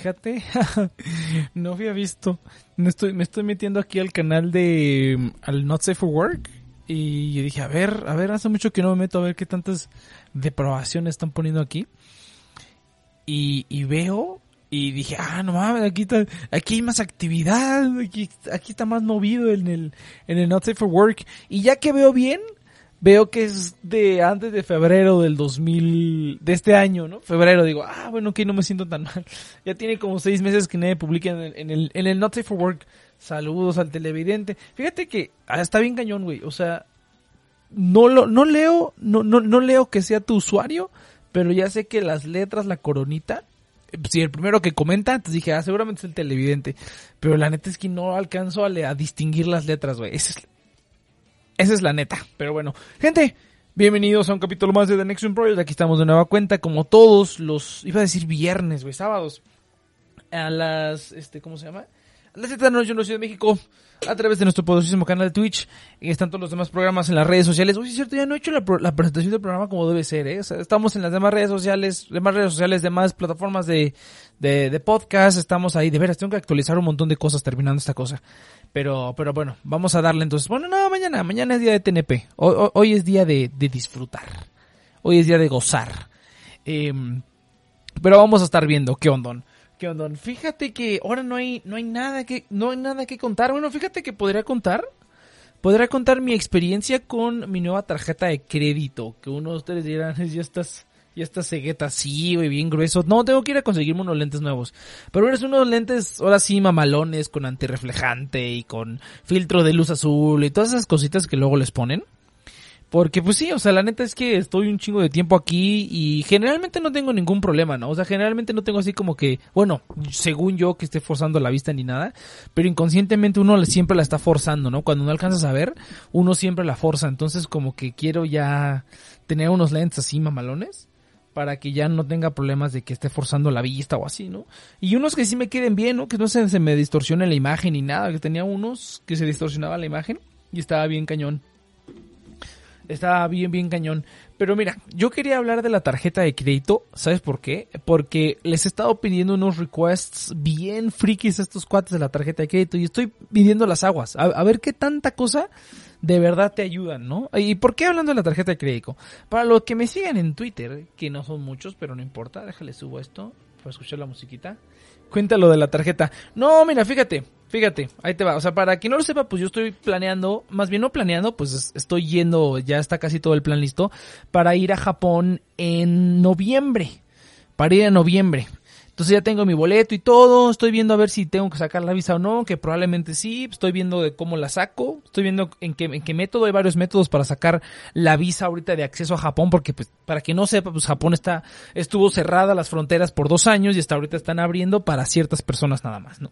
Fíjate, no había visto. Me estoy, me estoy metiendo aquí al canal de al Not Safe for Work y dije, a ver, a ver, hace mucho que no me meto a ver qué tantas deprobaciones están poniendo aquí. Y, y veo y dije, ah, no mames, aquí, está, aquí hay más actividad, aquí, aquí está más movido en el, en el Not Safe for Work. Y ya que veo bien, veo que es de antes de febrero del 2000, de este año, ¿no? Febrero, digo, ah, bueno, que no me siento tan mal. Ya tiene como seis meses que nadie publica en el, en el, Not Safe for Work. Saludos al televidente. Fíjate que ah, está bien cañón, güey. O sea, no lo, no leo, no, no, no leo que sea tu usuario, pero ya sé que las letras, la coronita, si el primero que comenta, entonces dije, ah, seguramente es el televidente. Pero la neta es que no alcanzo a, a distinguir las letras, güey. Esa es, esa es la neta. Pero bueno, gente, bienvenidos a un capítulo más de The Next Project. Aquí estamos de nueva cuenta, como todos los, iba a decir viernes, güey, sábados. A las, este, ¿cómo se llama? A las 7 de la noche en la Ciudad de México a través de nuestro poderosísimo canal de Twitch. Y están todos los demás programas en las redes sociales. Uy, es cierto, ya no he hecho la, la, presentación del programa como debe ser, ¿eh? O sea, estamos en las demás redes sociales, demás redes sociales, demás plataformas de, de, de, podcast. Estamos ahí. De veras, tengo que actualizar un montón de cosas terminando esta cosa. Pero, pero bueno, vamos a darle entonces. Bueno, no, mañana, mañana es día de TNP. Hoy, hoy es día de, de, disfrutar. Hoy es día de gozar. Eh, pero vamos a estar viendo qué ondón. ¿Qué onda? Fíjate que ahora no hay, no hay nada que, no hay nada que contar. Bueno, fíjate que podría contar. Podría contar mi experiencia con mi nueva tarjeta de crédito. Que uno de ustedes dirán, ya estás, ya estás cegueta así, güey, bien grueso. No, tengo que ir a conseguirme unos lentes nuevos. Pero eres unos lentes, ahora sí, mamalones, con antirreflejante y con filtro de luz azul y todas esas cositas que luego les ponen. Porque pues sí, o sea, la neta es que estoy un chingo de tiempo aquí y generalmente no tengo ningún problema, ¿no? O sea, generalmente no tengo así como que, bueno, según yo que esté forzando la vista ni nada, pero inconscientemente uno siempre la está forzando, ¿no? Cuando no alcanzas a ver, uno siempre la forza, entonces como que quiero ya tener unos lentes así mamalones para que ya no tenga problemas de que esté forzando la vista o así, ¿no? Y unos que sí me queden bien, ¿no? Que no se, se me distorsione la imagen ni nada, que tenía unos que se distorsionaba la imagen y estaba bien cañón. Estaba bien, bien cañón. Pero mira, yo quería hablar de la tarjeta de crédito. ¿Sabes por qué? Porque les he estado pidiendo unos requests bien frikis a estos cuates de la tarjeta de crédito y estoy pidiendo las aguas. A, ver qué tanta cosa de verdad te ayudan, ¿no? ¿Y por qué hablando de la tarjeta de crédito? Para los que me sigan en Twitter, que no son muchos, pero no importa, déjale subo esto para escuchar la musiquita. Cuéntalo de la tarjeta. No, mira, fíjate, fíjate, ahí te va. O sea, para quien no lo sepa, pues yo estoy planeando, más bien no planeando, pues estoy yendo, ya está casi todo el plan listo, para ir a Japón en noviembre. Para ir a noviembre. Entonces ya tengo mi boleto y todo, estoy viendo a ver si tengo que sacar la visa o no, que probablemente sí, estoy viendo de cómo la saco, estoy viendo en qué, en qué método, hay varios métodos para sacar la visa ahorita de acceso a Japón, porque pues para que no sepa, pues Japón está, estuvo cerrada las fronteras por dos años y hasta ahorita están abriendo para ciertas personas nada más, ¿no?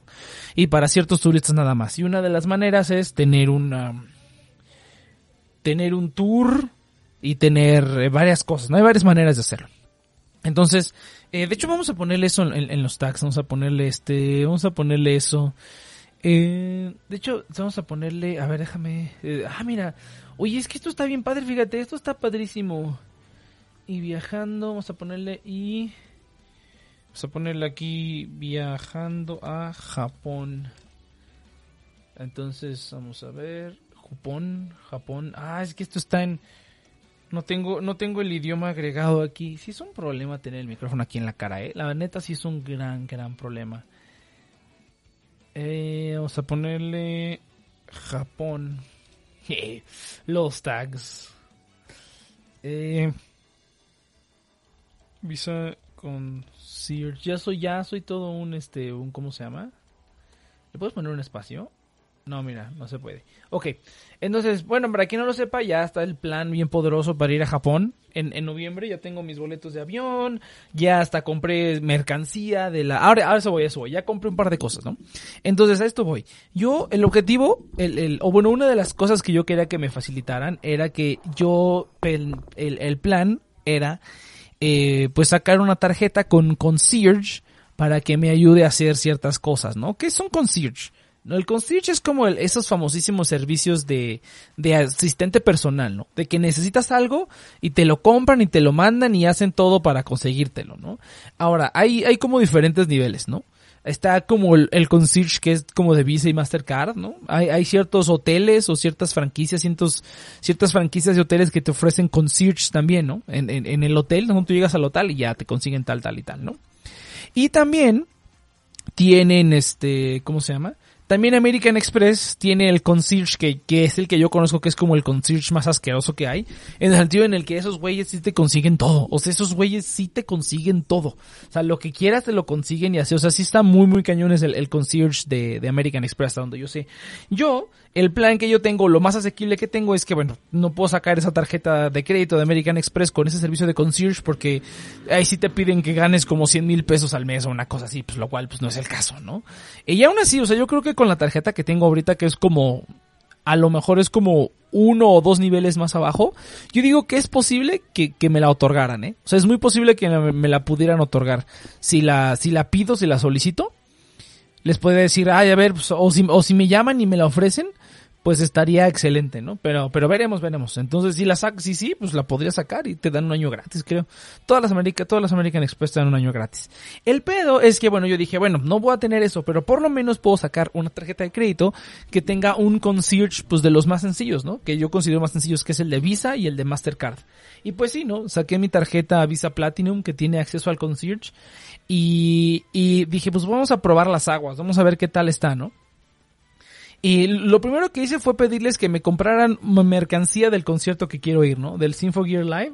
Y para ciertos turistas nada más. Y una de las maneras es tener una, tener un tour y tener eh, varias cosas, ¿no? Hay varias maneras de hacerlo. Entonces, eh, de hecho, vamos a ponerle eso en, los tags. Vamos a ponerle este. Vamos a ponerle eso. Eh, de hecho, vamos a ponerle. A ver, déjame. Eh, ah, mira. Oye, es que esto está bien padre, fíjate. Esto está padrísimo. Y viajando, vamos a ponerle. Y. Vamos a ponerle aquí. Viajando a Japón. Entonces, vamos a ver. Japón, Japón. Ah, es que esto está en. No tengo, no tengo el idioma agregado aquí. Sí es un problema tener el micrófono aquí en la cara, ¿eh? La neta sí es un gran, gran problema. Eh, vamos a ponerle Japón. Los tags. Eh, visa con Sears. Ya soy, ya soy todo un, este, un, ¿cómo se llama? ¿Le puedes poner un espacio? No, mira, no se puede. Ok, entonces, bueno, para quien no lo sepa, ya está el plan bien poderoso para ir a Japón en, en noviembre. Ya tengo mis boletos de avión, ya hasta compré mercancía de la... Ahora, ahora eso voy, eso voy. Ya compré un par de cosas, ¿no? Entonces, a esto voy. Yo, el objetivo, el, el, o bueno, una de las cosas que yo quería que me facilitaran era que yo, el, el, el plan era, eh, pues sacar una tarjeta con concierge para que me ayude a hacer ciertas cosas, ¿no? ¿Qué son concierge? El concierge es como esos famosísimos servicios de, de asistente personal, ¿no? De que necesitas algo y te lo compran y te lo mandan y hacen todo para conseguírtelo, ¿no? Ahora, hay, hay como diferentes niveles, ¿no? Está como el, concierge que es como de Visa y Mastercard, ¿no? Hay, hay ciertos hoteles o ciertas franquicias, cientos, ciertas franquicias de hoteles que te ofrecen concierge también, ¿no? En, en, el hotel, ¿no? Tú llegas al hotel y ya te consiguen tal, tal y tal, ¿no? Y también tienen este, ¿cómo se llama? También American Express tiene el concierge que, que es el que yo conozco que es como el concierge más asqueroso que hay. En el sentido en el que esos güeyes sí te consiguen todo. O sea, esos güeyes sí te consiguen todo. O sea, lo que quieras te lo consiguen y así. O sea, sí está muy, muy cañones el, el concierge de, de American Express, hasta donde yo sé. Yo, el plan que yo tengo, lo más asequible que tengo es que, bueno, no puedo sacar esa tarjeta de crédito de American Express con ese servicio de concierge porque ahí sí te piden que ganes como 100 mil pesos al mes o una cosa así, pues lo cual pues no es el caso, ¿no? Y aún así, o sea, yo creo que con la tarjeta que tengo ahorita, que es como, a lo mejor es como uno o dos niveles más abajo, yo digo que es posible que, que me la otorgaran, ¿eh? O sea, es muy posible que me la pudieran otorgar. Si la, si la pido, si la solicito, les puede decir, ay, a ver, pues, o, si, o si me llaman y me la ofrecen, pues estaría excelente, ¿no? Pero, pero veremos, veremos. Entonces, si la saco, sí, sí, pues la podría sacar y te dan un año gratis, creo. Todas las todas las American Express te dan un año gratis. El pedo es que, bueno, yo dije, bueno, no voy a tener eso, pero por lo menos puedo sacar una tarjeta de crédito que tenga un concierge, pues de los más sencillos, ¿no? Que yo considero más sencillos, que es el de Visa y el de Mastercard. Y pues sí, ¿no? Saqué mi tarjeta Visa Platinum que tiene acceso al concierge y, y dije, pues vamos a probar las aguas, vamos a ver qué tal está, ¿no? Y lo primero que hice fue pedirles que me compraran mercancía del concierto que quiero ir, ¿no? Del Gear Live.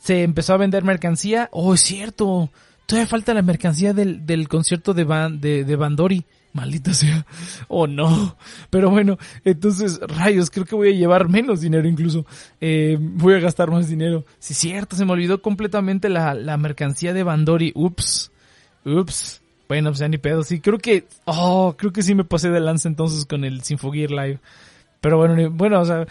Se empezó a vender mercancía. Oh, es cierto. Todavía falta la mercancía del, del concierto de, Van, de, de Bandori. Maldita sea. Oh no. Pero bueno, entonces, rayos, creo que voy a llevar menos dinero incluso. Eh, voy a gastar más dinero. Sí, cierto, se me olvidó completamente la, la mercancía de Bandori. Ups. Ups. Bueno, pues ya ni pedo, sí. Creo que, oh, creo que sí me pasé de lanza entonces con el Sinfogear Live. Pero bueno, bueno, o sea,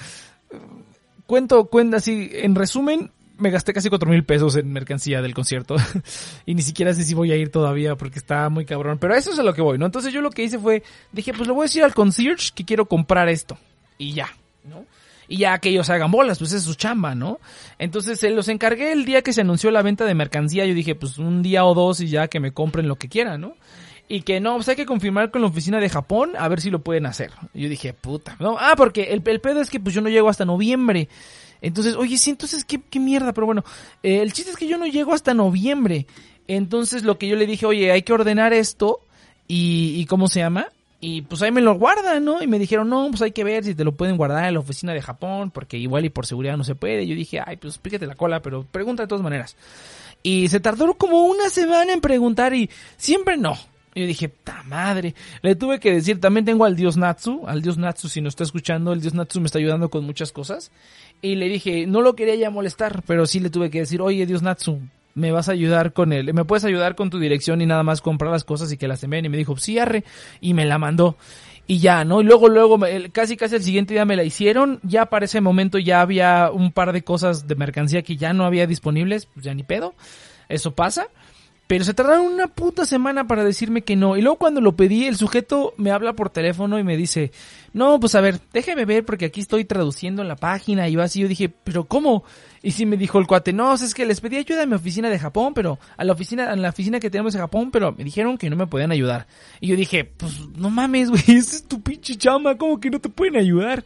cuento, cuenta así, en resumen, me gasté casi cuatro mil pesos en mercancía del concierto. y ni siquiera sé si voy a ir todavía porque está muy cabrón. Pero eso es a lo que voy, ¿no? Entonces yo lo que hice fue, dije, pues le voy a decir al concierge que quiero comprar esto. Y ya, ¿no? Y ya que ellos hagan bolas, pues es su chamba, ¿no? Entonces se los encargué el día que se anunció la venta de mercancía, yo dije, pues un día o dos y ya que me compren lo que quieran, ¿no? Y que no, pues hay que confirmar con la oficina de Japón a ver si lo pueden hacer. Yo dije, puta, no, ah, porque el, el pedo es que pues yo no llego hasta noviembre. Entonces, oye, sí, entonces, ¿qué, qué mierda? Pero bueno, eh, el chiste es que yo no llego hasta noviembre. Entonces, lo que yo le dije, oye, hay que ordenar esto. Y, y ¿cómo se llama? Y pues ahí me lo guardan, ¿no? Y me dijeron, no, pues hay que ver si te lo pueden guardar en la oficina de Japón, porque igual y por seguridad no se puede. Yo dije, ay, pues píquete la cola, pero pregunta de todas maneras. Y se tardó como una semana en preguntar y siempre no. Y yo dije, ta madre. Le tuve que decir, también tengo al dios Natsu, al dios Natsu, si no está escuchando, el dios Natsu me está ayudando con muchas cosas. Y le dije, no lo quería ya molestar, pero sí le tuve que decir, oye, dios Natsu, me vas a ayudar con él, me puedes ayudar con tu dirección y nada más comprar las cosas y que las envíen. Y me dijo, sí, y me la mandó. Y ya, ¿no? Y luego, luego, casi casi el siguiente día me la hicieron. Ya para ese momento ya había un par de cosas de mercancía que ya no había disponibles, pues ya ni pedo. Eso pasa. Pero se tardaron una puta semana para decirme que no. Y luego cuando lo pedí, el sujeto me habla por teléfono y me dice, no, pues a ver, déjeme ver porque aquí estoy traduciendo la página. Y yo así, yo dije, pero ¿cómo? Y sí me dijo el cuate, no, es que les pedí ayuda a mi oficina de Japón, pero a la oficina, a la oficina que tenemos en Japón, pero me dijeron que no me podían ayudar. Y yo dije, pues no mames, güey, esa es tu pinche chama, ¿cómo que no te pueden ayudar?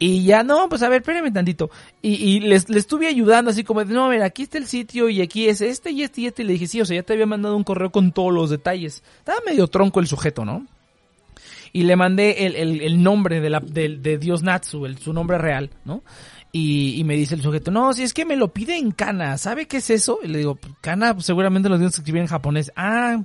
Y ya, no, pues a ver, espérenme tantito. Y, y les, les estuve ayudando así como, no, a ver, aquí está el sitio y aquí es este y este y este. Y le dije, sí, o sea, ya te había mandado un correo con todos los detalles. Estaba medio tronco el sujeto, ¿no? Y le mandé el, el, el nombre de, la, de, de Dios Natsu, el, su nombre real, ¿no? Y, y, me dice el sujeto, no, si es que me lo pide en kana, ¿sabe qué es eso? Y le digo, kana, pues, seguramente los dios que escribir en japonés. Ah,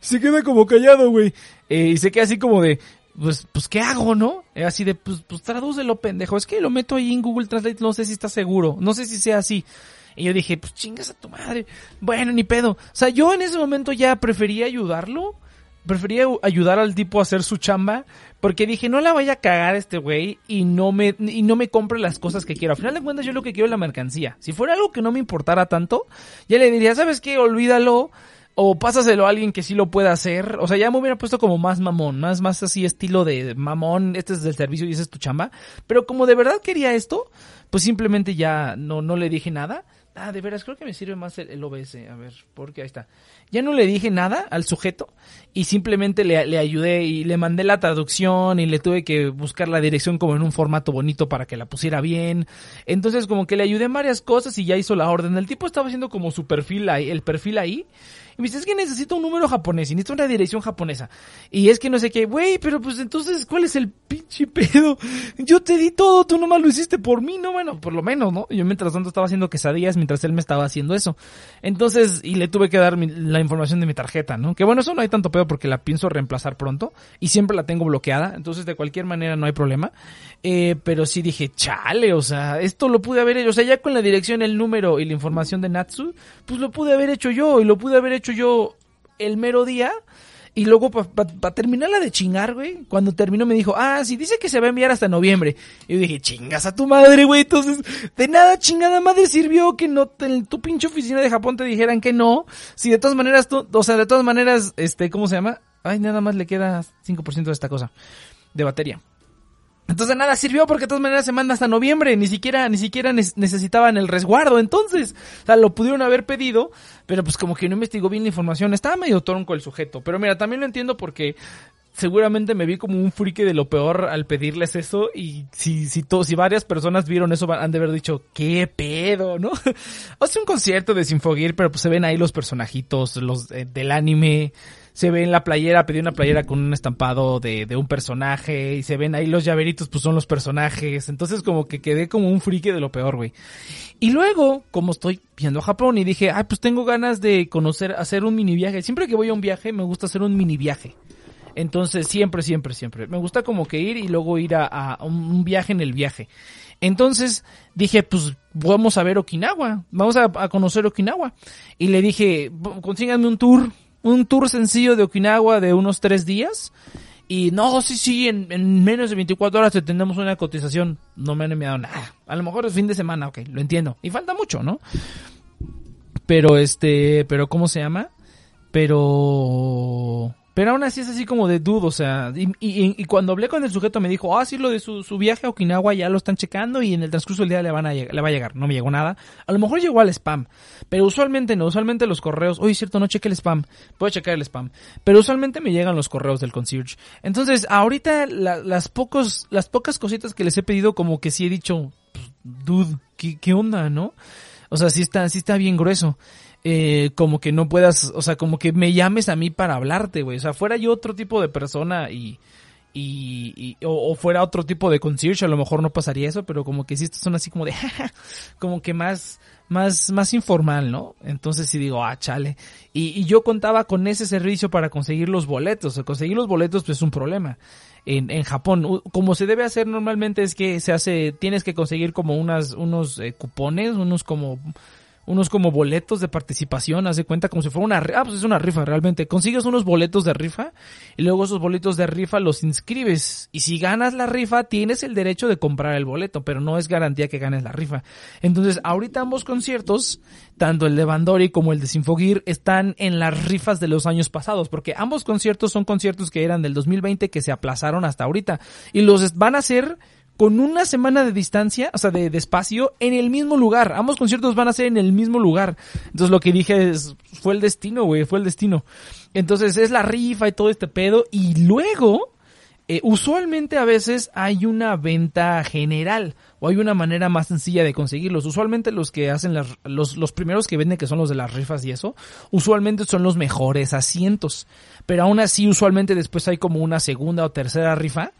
se queda como callado, güey. Eh, y se queda así como de, pues, pues, ¿qué hago, no? Así de, pues, pues, tradúcelo, pendejo. Es que lo meto ahí en Google Translate, no sé si está seguro. No sé si sea así. Y yo dije, pues chingas a tu madre. Bueno, ni pedo. O sea, yo en ese momento ya prefería ayudarlo. Prefería ayudar al tipo a hacer su chamba. Porque dije, no la vaya a cagar este güey y no me, y no me compre las cosas que quiero. Al final de cuentas, yo lo que quiero es la mercancía. Si fuera algo que no me importara tanto, ya le diría, ¿sabes qué? Olvídalo o pásaselo a alguien que sí lo pueda hacer. O sea, ya me hubiera puesto como más mamón, más, más así estilo de mamón, este es del servicio y ese es tu chamba. Pero como de verdad quería esto, pues simplemente ya no, no le dije nada. Ah, de veras, creo que me sirve más el, OBS. A ver, porque ahí está. Ya no le dije nada al sujeto y simplemente le, le, ayudé y le mandé la traducción y le tuve que buscar la dirección como en un formato bonito para que la pusiera bien. Entonces como que le ayudé en varias cosas y ya hizo la orden. El tipo estaba haciendo como su perfil ahí, el perfil ahí y me dice, es que necesito un número japonés y necesito una dirección japonesa. Y es que no sé qué, güey, pero pues entonces, ¿cuál es el pinche pedo? Yo te di todo, tú nomás lo hiciste por mí, ¿no? Bueno, por lo menos, ¿no? Yo mientras tanto estaba haciendo quesadillas mientras él me estaba haciendo eso. Entonces, y le tuve que dar la información de mi tarjeta, ¿no? Que bueno, eso no hay tanto pedo porque la pienso reemplazar pronto y siempre la tengo bloqueada. Entonces, de cualquier manera no hay problema. Eh, pero sí dije, chale, o sea, esto lo pude haber hecho. O sea, ya con la dirección, el número y la información de Natsu, pues lo pude haber hecho yo y lo pude haber hecho yo el mero día. Y luego, para terminarla de chingar, güey, cuando terminó me dijo, ah, sí, dice que se va a enviar hasta noviembre. Y yo dije, chingas a tu madre, güey. Entonces, de nada chingada madre sirvió que no, tu pinche oficina de Japón te dijeran que no. Si de todas maneras, tú, o sea, de todas maneras, este, ¿cómo se llama? Ay, nada más le queda 5% de esta cosa, de batería. Entonces nada sirvió porque de todas maneras se manda hasta noviembre, ni siquiera, ni siquiera necesitaban el resguardo, entonces, o sea, lo pudieron haber pedido, pero pues como que no investigó bien la información, estaba medio tronco el sujeto, pero mira, también lo entiendo porque seguramente me vi como un frique de lo peor al pedirles eso y si, si, si varias personas vieron eso han de haber dicho, qué pedo, ¿no? sea, un concierto de Sinfogir, pero pues se ven ahí los personajitos, los eh, del anime, se ve en la playera, pedí una playera con un estampado de, de un personaje y se ven ahí los llaveritos, pues son los personajes. Entonces como que quedé como un friki de lo peor, güey. Y luego, como estoy viendo a Japón y dije, ay, pues tengo ganas de conocer, hacer un mini viaje. Siempre que voy a un viaje, me gusta hacer un mini viaje. Entonces, siempre, siempre, siempre. Me gusta como que ir y luego ir a, un viaje en el viaje. Entonces dije, pues vamos a ver Okinawa, vamos a, a, conocer Okinawa. Y le dije, consíganme un tour un tour sencillo de Okinawa de unos tres días. Y no, sí, sí, en, menos de 24 horas te tenemos una cotización. No me han enviado nada. A lo mejor es fin de semana, ok, lo entiendo. Y falta mucho, ¿no? Pero este, pero ¿cómo se llama? Pero pero aún así es así como de dudo, o sea, y, y, cuando hablé con el sujeto me dijo, ah, sí, lo de su, su, viaje a Okinawa ya lo están checando y en el transcurso del día le, van a le va a llegar. No me llegó nada. A lo mejor llegó al spam, pero usualmente no, usualmente los correos, oye, cierto, no cheque el spam, puedo checar el spam, pero usualmente me llegan los correos del concierge. Entonces, ahorita las, pocos, las pocas cositas que les he pedido como que sí he dicho, pues, dude, ¿qué, qué onda, no? O sea, sí está, sí está bien grueso eh, como que no puedas, o sea, como que me llames a mí para hablarte, güey. O sea, fuera yo otro tipo de persona y, y, o, fuera otro tipo de concierge, a lo mejor no pasaría eso, pero como que sí estos son así como de, como que más, más, más informal, ¿no? Entonces sí digo, ah, chale. Y, y yo contaba con ese servicio para conseguir los boletos. Conseguir los boletos pues es un problema. En, en Japón, como se debe hacer normalmente es que se hace, tienes que conseguir como unas, unos eh, cupones, unos como unos como boletos de participación, haz de cuenta como si fuera una, ah, pues es una rifa realmente. Consigues unos boletos de rifa y luego esos boletos de rifa los inscribes y si ganas la rifa tienes el derecho de comprar el boleto, pero no es garantía que ganes la rifa. Entonces, ahorita ambos conciertos, tanto el de Bandori como el de Sinfogir, están en las rifas de los años pasados, porque ambos conciertos son conciertos que eran del 2020 que se aplazaron hasta ahorita y los van a hacer con una semana de distancia, o sea, de, espacio, en el mismo lugar. Ambos conciertos van a ser en el mismo lugar. Entonces lo que dije es, fue el destino, güey, fue el destino. Entonces es la rifa y todo este pedo. Y luego, eh, usualmente a veces hay una venta general o hay una manera más sencilla de conseguirlos. Usualmente los que hacen las, los, los primeros que venden, que son los de las rifas y eso, usualmente son los mejores asientos. Pero aún así, usualmente después hay como una segunda o tercera rifa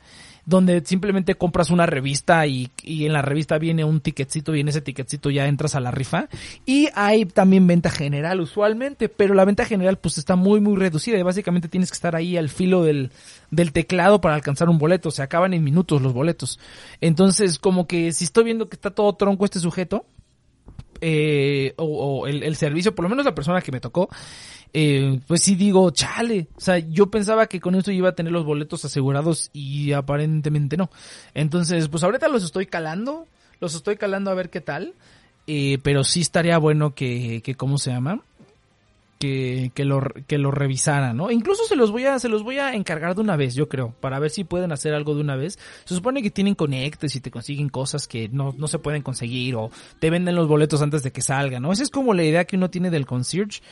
donde simplemente compras una revista y, y en la revista viene un ticketcito y en ese ticketcito ya entras a la rifa. Y hay también venta general usualmente, pero la venta general pues está muy muy reducida y básicamente tienes que estar ahí al filo del, del teclado para alcanzar un boleto. Se acaban en minutos los boletos. Entonces como que si estoy viendo que está todo tronco este sujeto, eh, o, o el, el, servicio, por lo menos la persona que me tocó, eh, pues sí digo, chale. O sea, yo pensaba que con esto iba a tener los boletos asegurados y aparentemente no. Entonces, pues ahorita los estoy calando, los estoy calando a ver qué tal. Eh, pero sí estaría bueno que, que, ¿cómo se llama? que, que, lo, que lo ¿no? Incluso se los voy a, se los voy a encargar de una vez, yo creo, para ver si pueden hacer algo de una vez. Se supone que tienen conectes y te consiguen cosas que no, no se pueden conseguir o te venden los boletos antes de que salgan, ¿no? Esa es como la idea que uno tiene del concierge.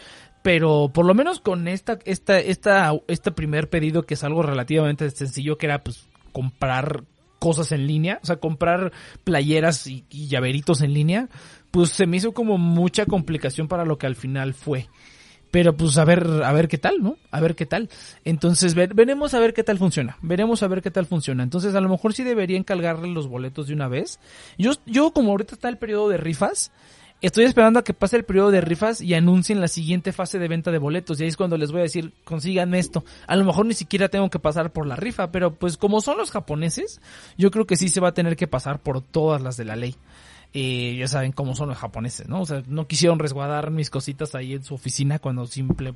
Pero por lo menos con esta, esta, esta, este primer pedido que es algo relativamente sencillo, que era pues comprar cosas en línea, o sea, comprar playeras y, llaveritos en línea, pues se me hizo como mucha complicación para lo que al final fue. Pero pues a ver, a ver qué tal, ¿no? A ver qué tal. Entonces ver, veremos a ver qué tal funciona. Veremos a ver qué tal funciona. Entonces a lo mejor sí debería encargarle los boletos de una vez. Yo, yo como ahorita está el periodo de rifas, estoy esperando a que pase el periodo de rifas y anuncien la siguiente fase de venta de boletos. Y ahí es cuando les voy a decir, consigan esto. A lo mejor ni siquiera tengo que pasar por la rifa, pero pues como son los japoneses, yo creo que sí se va a tener que pasar por todas las de la ley. Eh, ya saben cómo son los japoneses, ¿no? O sea, no quisieron resguardar mis cositas ahí en su oficina cuando simple,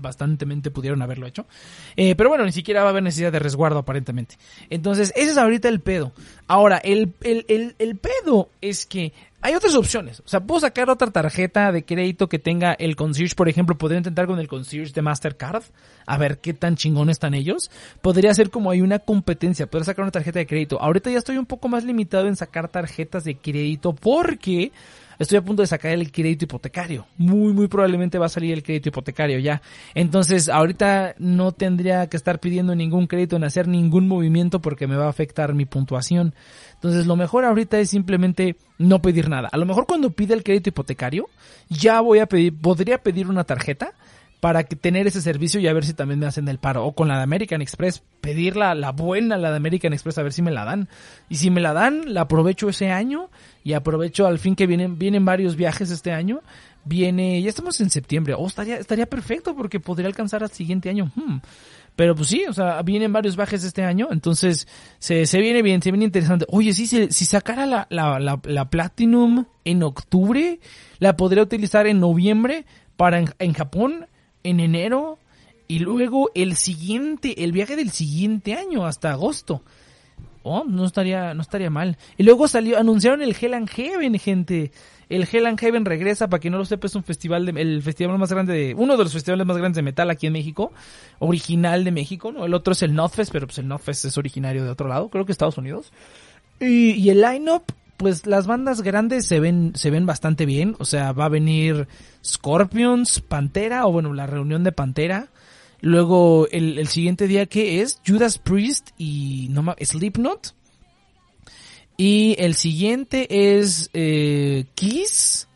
bastantemente pudieron haberlo hecho. Eh, pero bueno, ni siquiera va a haber necesidad de resguardo aparentemente. Entonces, ese es ahorita el pedo. Ahora, el, el, el pedo es que hay otras opciones. O sea, puedo sacar otra tarjeta de crédito que tenga el concierge, por ejemplo, podría intentar con el concierge de Mastercard, a ver qué tan chingón están ellos. Podría ser como hay una competencia, poder sacar una tarjeta de crédito. Ahorita ya estoy un poco más limitado en sacar tarjetas de crédito porque estoy a punto de sacar el crédito hipotecario. Muy, muy probablemente va a salir el crédito hipotecario ya. Entonces, ahorita no tendría que estar pidiendo ningún crédito ni hacer ningún movimiento porque me va a afectar mi puntuación. Entonces, lo mejor ahorita es simplemente no pedir nada. A lo mejor cuando pide el crédito hipotecario, ya voy a pedir, podría pedir una tarjeta para que tener ese servicio y a ver si también me hacen el paro. O con la de American Express, pedir la, la buena, la de American Express, a ver si me la dan. Y si me la dan, la aprovecho ese año y aprovecho al fin que vienen, vienen varios viajes este año. Viene, ya estamos en septiembre. Oh, estaría, estaría perfecto porque podría alcanzar al siguiente año. Hmm. Pero pues sí, o sea, vienen varios viajes este año, entonces se, se viene bien, se viene interesante. Oye, sí, si, si sacara la, la, la, la Platinum en octubre, la podría utilizar en noviembre para en, en Japón en enero y luego el siguiente, el viaje del siguiente año hasta agosto. Oh, no estaría, no estaría mal. Y luego salió, anunciaron el Hell and Heaven, gente. El Hell and Heaven regresa, para quien no lo sepa, es un festival de, el festival más grande de, uno de los festivales más grandes de metal aquí en México, original de México, ¿no? El otro es el Notfest, pero pues el Notfest es originario de otro lado, creo que Estados Unidos. Y, el line-up, pues las bandas grandes se ven, se ven bastante bien. O sea, va a venir Scorpions, Pantera, o bueno, la reunión de Pantera. Luego, el, el siguiente día, que es? Judas Priest y no Slipknot. Y el siguiente es eh, Kiss,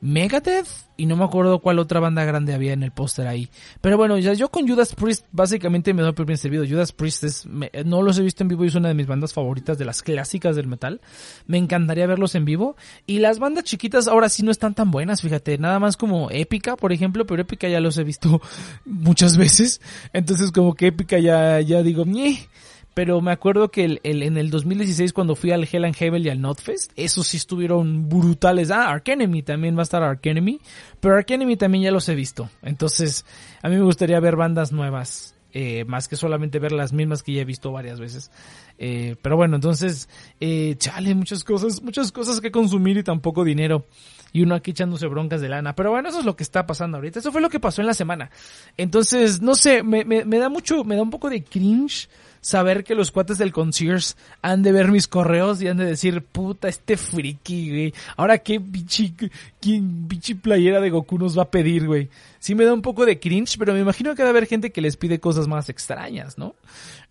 Megadeth y no me acuerdo cuál otra banda grande había en el póster ahí. Pero bueno, ya yo con Judas Priest básicamente me doy por bien servido. Judas Priest es, no los he visto en vivo y es una de mis bandas favoritas de las clásicas del metal. Me encantaría verlos en vivo. Y las bandas chiquitas ahora sí no están tan buenas, fíjate. Nada más como Épica, por ejemplo, pero Épica ya los he visto muchas veces. Entonces como que Épica ya, ya digo, Ñe pero me acuerdo que el, el, en el 2016 cuando fui al Hell and Heaven y al Notfest, esos sí estuvieron brutales. Ah, Ark Enemy también va a estar Ark Enemy, pero Ark Enemy también ya los he visto. Entonces, a mí me gustaría ver bandas nuevas, eh, más que solamente ver las mismas que ya he visto varias veces. Eh, pero bueno, entonces, eh, chale, muchas cosas, muchas cosas que consumir y tampoco dinero y uno aquí echándose broncas de lana. Pero bueno, eso es lo que está pasando ahorita. Eso fue lo que pasó en la semana. Entonces, no sé, me, me, me da mucho, me da un poco de cringe saber que los cuates del concierge han de ver mis correos y han de decir, puta, este friki, güey. Ahora qué bichi, qué bichi playera de Goku nos va a pedir, güey. Sí me da un poco de cringe, pero me imagino que va a haber gente que les pide cosas más extrañas, ¿no?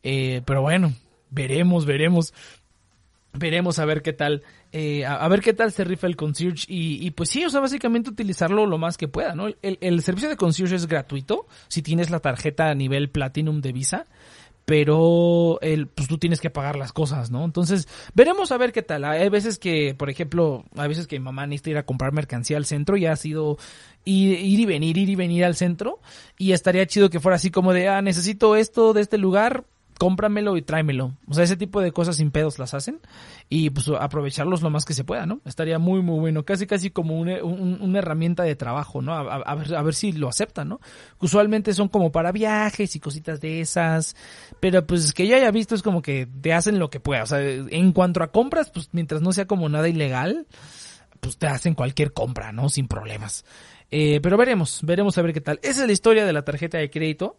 Eh, pero bueno, veremos, veremos. Veremos a ver qué tal, eh, a, ver qué tal se rifa el concierge y, y, pues sí, o sea, básicamente utilizarlo lo más que pueda, ¿no? El, el servicio de concierge es gratuito si tienes la tarjeta a nivel Platinum de Visa pero el, pues tú tienes que pagar las cosas, ¿no? Entonces, veremos a ver qué tal. Hay veces que, por ejemplo, hay veces que mi mamá necesita ir a comprar mercancía al centro y ha sido ir, ir y venir, ir y venir al centro y estaría chido que fuera así como de, ah, necesito esto de este lugar, cómpramelo y tráemelo. O sea, ese tipo de cosas sin pedos las hacen y pues aprovecharlos lo más que se pueda, ¿no? Estaría muy, muy bueno. Casi, casi como una, un, una herramienta de trabajo, ¿no? A, a, ver, a ver si lo aceptan, ¿no? Usualmente son como para viajes y cositas de esas, pero pues que yo haya visto es como que te hacen lo que pueda. O sea, en cuanto a compras, pues mientras no sea como nada ilegal, pues te hacen cualquier compra, ¿no? Sin problemas. Eh, pero veremos, veremos a ver qué tal. Esa es la historia de la tarjeta de crédito.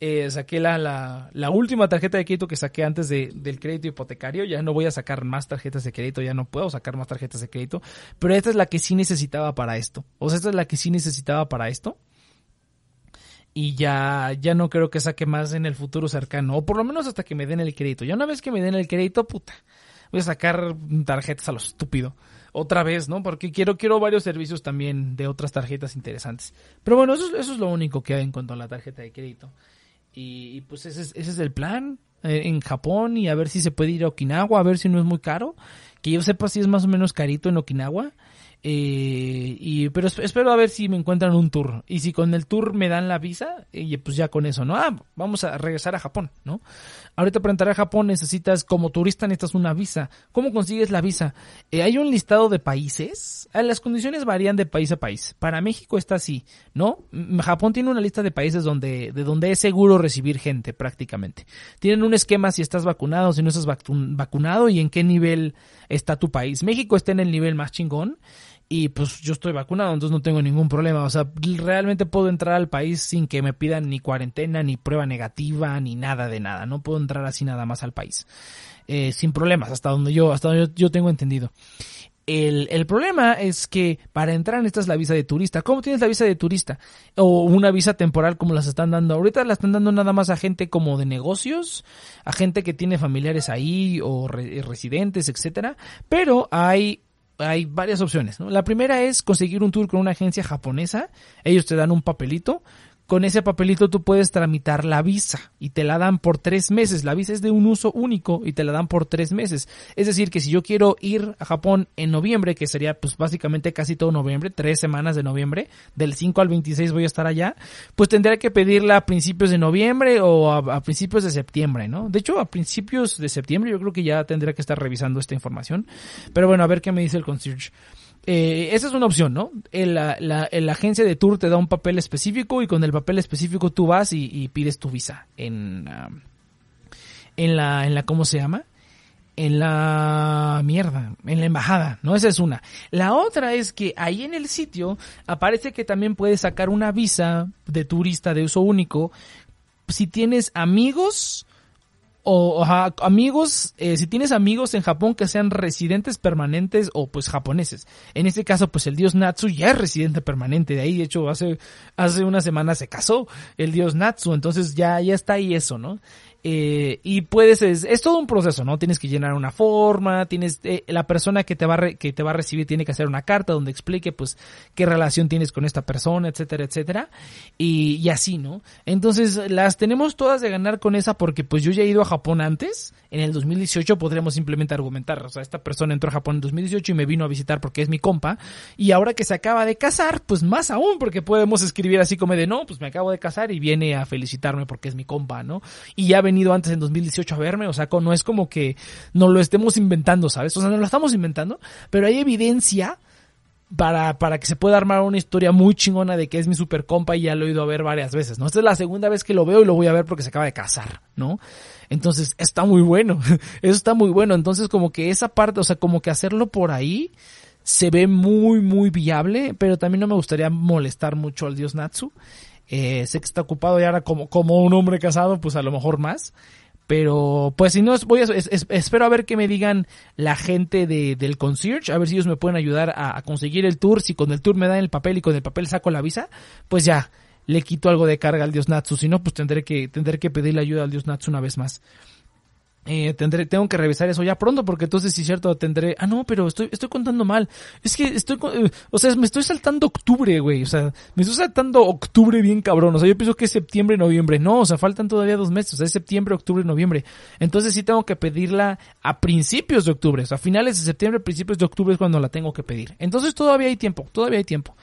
Eh, saqué la, la, la, última tarjeta de crédito que saqué antes de, del crédito hipotecario. Ya no voy a sacar más tarjetas de crédito, ya no puedo sacar más tarjetas de crédito. Pero esta es la que sí necesitaba para esto. O sea, esta es la que sí necesitaba para esto. Y ya, ya no creo que saque más en el futuro cercano. O por lo menos hasta que me den el crédito. Ya una vez que me den el crédito, puta. Voy a sacar tarjetas a lo estúpido otra vez, ¿no? Porque quiero, quiero varios servicios también de otras tarjetas interesantes. Pero bueno, eso, eso es lo único que hay en cuanto a la tarjeta de crédito. Y, pues ese es, ese es el plan eh, en Japón y a ver si se puede ir a Okinawa, a ver si no es muy caro. Que yo sepa si es más o menos carito en Okinawa. Eh, y, pero espero a ver si me encuentran un tour. Y si con el tour me dan la visa, y pues ya con eso, ¿no? Ah, vamos a regresar a Japón, ¿no? Ahorita para entrar a Japón necesitas, como turista necesitas una visa. ¿Cómo consigues la visa? Eh, hay un listado de países. Ah, las condiciones varían de país a país. Para México está así, ¿no? Japón tiene una lista de países donde, de donde es seguro recibir gente, prácticamente. Tienen un esquema si estás vacunado, si no estás vacunado y en qué nivel está tu país. México está en el nivel más chingón y pues yo estoy vacunado, entonces no tengo ningún problema. O sea, realmente puedo entrar al país sin que me pidan ni cuarentena, ni prueba negativa, ni nada de nada. No puedo entrar así nada más al país. Eh, sin problemas, hasta donde yo, hasta donde yo, tengo entendido. El, el, problema es que para entrar necesitas la visa de turista. ¿Cómo tienes la visa de turista? O una visa temporal como las están dando. Ahorita la están dando nada más a gente como de negocios, a gente que tiene familiares ahí o residentes, etcétera. Pero hay hay varias opciones. ¿no? La primera es conseguir un tour con una agencia japonesa. Ellos te dan un papelito con ese papelito tú puedes tramitar la visa y te la dan por tres meses. La visa es de un uso único y te la dan por tres meses. Es decir, que si yo quiero ir a Japón en noviembre, que sería pues básicamente casi todo noviembre, tres semanas de noviembre, del 5 al 26 voy a estar allá, pues tendré que pedirla a principios de noviembre o a, principios de septiembre, ¿no? De hecho, a principios de septiembre yo creo que ya tendré que estar revisando esta información. Pero bueno, a ver qué me dice el concierge. Eh, esa es una opción, ¿no? La, la, la, agencia de tour te da un papel específico y con el papel específico tú vas y, pides tu visa en, en la, en la, ¿cómo se llama? En la mierda, en la embajada, ¿no? Esa es una. La otra es que ahí en el sitio aparece que también puedes sacar una visa de turista de uso único si tienes amigos o amigos, eh, si tienes amigos en Japón que sean residentes permanentes o pues japoneses. En este caso, pues el dios Natsu ya es residente permanente de ahí. De hecho, hace, hace una semana se casó el dios Natsu. Entonces ya, ya está ahí eso, ¿no? Eh, y puedes, es, todo un proceso, ¿no? Tienes que llenar una forma, tienes, eh, la persona que te va a que te va a recibir tiene que hacer una carta donde explique, pues, qué relación tienes con esta persona, etcétera, etcétera. Y, así, ¿no? Entonces, las tenemos todas de ganar con esa porque, pues, yo ya he ido a Japón antes, en el 2018 podríamos simplemente argumentar, o sea, esta persona entró a Japón en 2018 y me vino a visitar porque es mi compa, y ahora que se acaba de casar, pues más aún, porque podemos escribir así como de, no, pues me acabo de casar y viene a felicitarme porque es mi compa, ¿no? Y ya venido antes en 2018 a verme, o sea, no es como que nos lo estemos inventando, ¿sabes? O sea, no lo estamos inventando, pero hay evidencia para, para que se pueda armar una historia muy chingona de que es mi super compa y ya lo he ido a ver varias veces, ¿no? Esta es la segunda vez que lo veo y lo voy a ver porque se acaba de casar, ¿no? Entonces, está muy bueno, eso está muy bueno, entonces como que esa parte, o sea, como que hacerlo por ahí se ve muy, muy viable, pero también no me gustaría molestar mucho al dios Natsu. Eh, sé que está ocupado y ahora como, como un hombre casado, pues a lo mejor más. Pero, pues si no, voy a, espero a ver que me digan la gente de, del concierge, a ver si ellos me pueden ayudar a, conseguir el tour. Si con el tour me dan el papel y con el papel saco la visa, pues ya, le quito algo de carga al dios Natsu. Si no, pues tendré que, tendré que pedirle ayuda al dios Natsu una vez más. Eh, tendré, tengo que revisar eso ya pronto porque entonces si es cierto tendré, ah no, pero estoy, estoy contando mal. Es que estoy, eh, o sea, me estoy saltando octubre, güey, o sea, me estoy saltando octubre bien cabrón, o sea, yo pienso que es septiembre, noviembre, no, o sea, faltan todavía dos meses, o sea, es septiembre, octubre, noviembre. Entonces sí tengo que pedirla a principios de octubre, o sea, finales de septiembre, principios de octubre es cuando la tengo que pedir. Entonces todavía hay tiempo, todavía hay tiempo.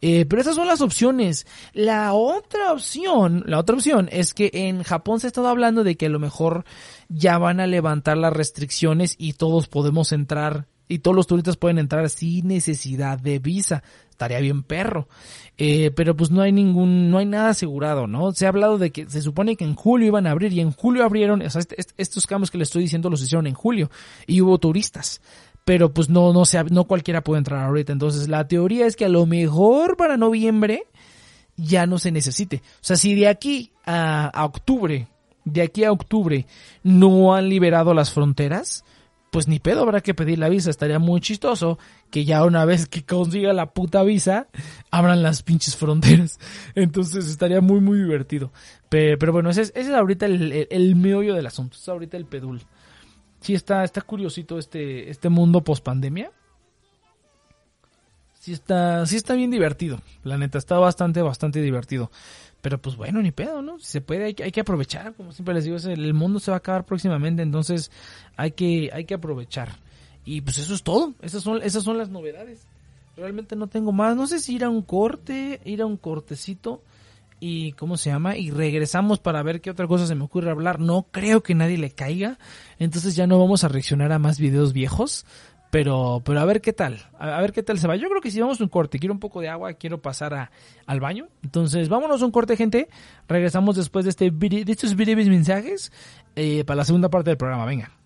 Eh, pero esas son las opciones. La otra opción, la otra opción es que en Japón se ha estado hablando de que a lo mejor ya van a levantar las restricciones y todos podemos entrar y todos los turistas pueden entrar sin necesidad de visa. Estaría bien perro. Eh, pero pues no hay ningún, no hay nada asegurado, ¿no? Se ha hablado de que se supone que en julio iban a abrir y en julio abrieron, o sea, este, estos cambios que le estoy diciendo los hicieron en julio y hubo turistas pero pues no, no, se, no cualquiera puede entrar ahorita. Entonces la teoría es que a lo mejor para noviembre ya no se necesite. O sea, si de aquí a, octubre, de aquí a octubre no han liberado las fronteras, pues ni pedo habrá que pedir la visa. Estaría muy chistoso que ya una vez que consiga la puta visa, abran las pinches fronteras. Entonces estaría muy, muy divertido. Pero, bueno, ese es, ese es ahorita el, el, meollo del asunto. es ahorita el pedul. Sí está, está curiosito este, este mundo post pandemia. Sí está, sí está bien divertido. La neta, está bastante, bastante divertido. Pero pues bueno, ni pedo, ¿no? Si se puede, hay que, hay que aprovechar. Como siempre les digo, el mundo se va a acabar próximamente, entonces hay que, hay que aprovechar. Y pues eso es todo. Esas son, esas son las novedades. Realmente no tengo más. No sé si ir a un corte, ir a un cortecito y cómo se llama y regresamos para ver qué otra cosa se me ocurre hablar. No creo que nadie le caiga, entonces ya no vamos a reaccionar a más videos viejos. Pero, pero a ver qué tal, a, ver qué tal se va. Yo creo que si vamos a un corte, quiero un poco de agua, quiero pasar a, al baño. Entonces, vámonos a un corte, gente. Regresamos después de, este, de estos videos mensajes eh, para la segunda parte del programa. Venga.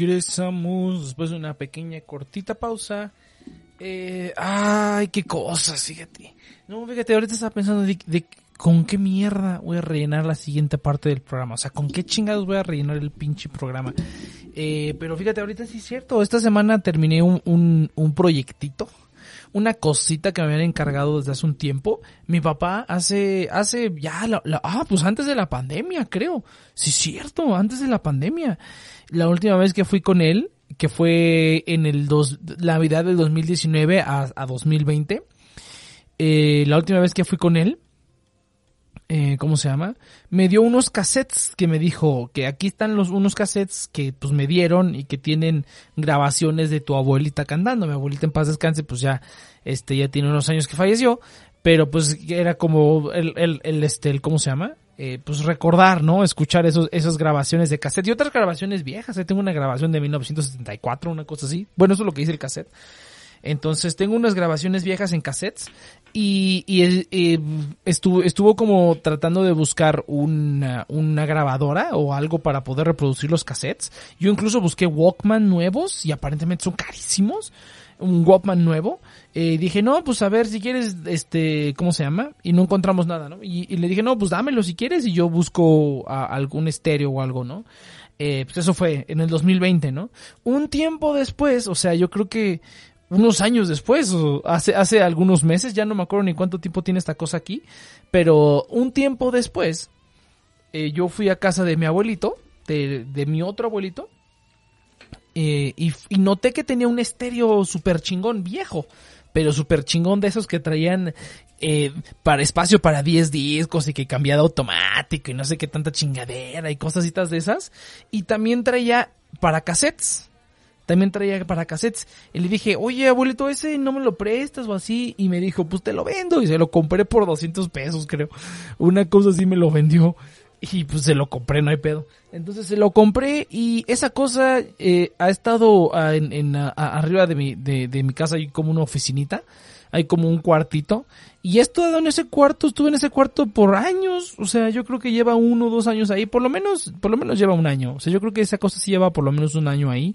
Regresamos después de una pequeña cortita pausa. Eh, ay, qué cosas, fíjate. No, fíjate, ahorita estaba pensando de, de con qué mierda voy a rellenar la siguiente parte del programa. O sea, con qué chingados voy a rellenar el pinche programa. Eh, pero fíjate, ahorita sí es cierto. Esta semana terminé un, un, un proyectito una cosita que me habían encargado desde hace un tiempo. Mi papá hace, hace ya, la, ah, pues antes de la pandemia, creo. Sí, cierto, antes de la pandemia. La última vez que fui con él, que fue en el dos, la Navidad del 2019 a, a 2020. Eh, la última vez que fui con él, eh, ¿cómo se llama? Me dio unos cassettes que me dijo que aquí están los unos cassettes que pues me dieron y que tienen grabaciones de tu abuelita cantando. Mi abuelita en paz descanse, pues ya este ya tiene unos años que falleció, pero pues era como el el, el este el, ¿cómo se llama? Eh, pues recordar, ¿no? Escuchar esos, esas grabaciones de cassette y otras grabaciones viejas. Tengo una grabación de 1974, una cosa así. Bueno, eso es lo que dice el cassette. Entonces tengo unas grabaciones viejas en cassettes y, y eh, estuvo, estuvo como tratando de buscar una, una grabadora o algo para poder reproducir los cassettes. Yo incluso busqué Walkman nuevos y aparentemente son carísimos. Un Walkman nuevo. Eh, dije, no, pues a ver si quieres, este, ¿cómo se llama? Y no encontramos nada, ¿no? Y, y le dije, no, pues dámelo si quieres y yo busco algún estéreo o algo, ¿no? Eh, pues eso fue en el 2020, ¿no? Un tiempo después, o sea, yo creo que unos años después, hace, hace algunos meses, ya no me acuerdo ni cuánto tiempo tiene esta cosa aquí, pero un tiempo después, eh, yo fui a casa de mi abuelito, de, mi otro abuelito, eh, y, noté que tenía un estéreo super chingón viejo, pero super chingón de esos que traían eh, para espacio para 10 discos y que cambiaba automático y no sé qué tanta chingadera y cosasitas de esas. Y también traía para cassettes también traía para cassettes. Y le dije, oye, abuelito, ese no me lo prestas o así. Y me dijo, pues te lo vendo. Y se lo compré por 200 pesos, creo. Una cosa así me lo vendió. Y pues se lo compré, no hay pedo. Entonces se lo compré y esa cosa eh, ha estado a, en, en, a, arriba de mi, de, de mi casa, hay como una oficinita, hay como un cuartito. Y he estado en ese cuarto, estuve en ese cuarto por años, o sea, yo creo que lleva uno o dos años ahí, por lo menos, por lo menos lleva un año. O sea, yo creo que esa cosa sí lleva por lo menos un año ahí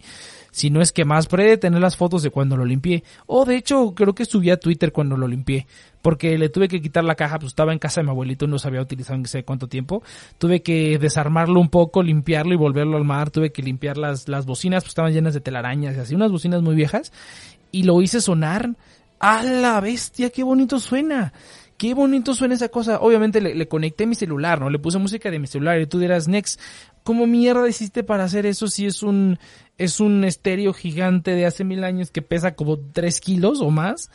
si no es que más, puede tener las fotos de cuando lo limpié. O de hecho, creo que subí a Twitter cuando lo limpié. Porque le tuve que quitar la caja, pues estaba en casa de mi abuelito, no sabía utilizar en sé cuánto tiempo. Tuve que desarmarlo un poco, limpiarlo y volverlo al mar. Tuve que limpiar las, las bocinas, pues estaban llenas de telarañas y así, unas bocinas muy viejas. Y lo hice sonar. ¡A la bestia! ¡Qué bonito suena! qué bonito suena esa cosa. Obviamente le, conecté mi celular, ¿no? Le puse música de mi celular y tú dirás, Next, ¿cómo mierda hiciste para hacer eso si es un, es un estéreo gigante de hace mil años que pesa como 3 kilos o más?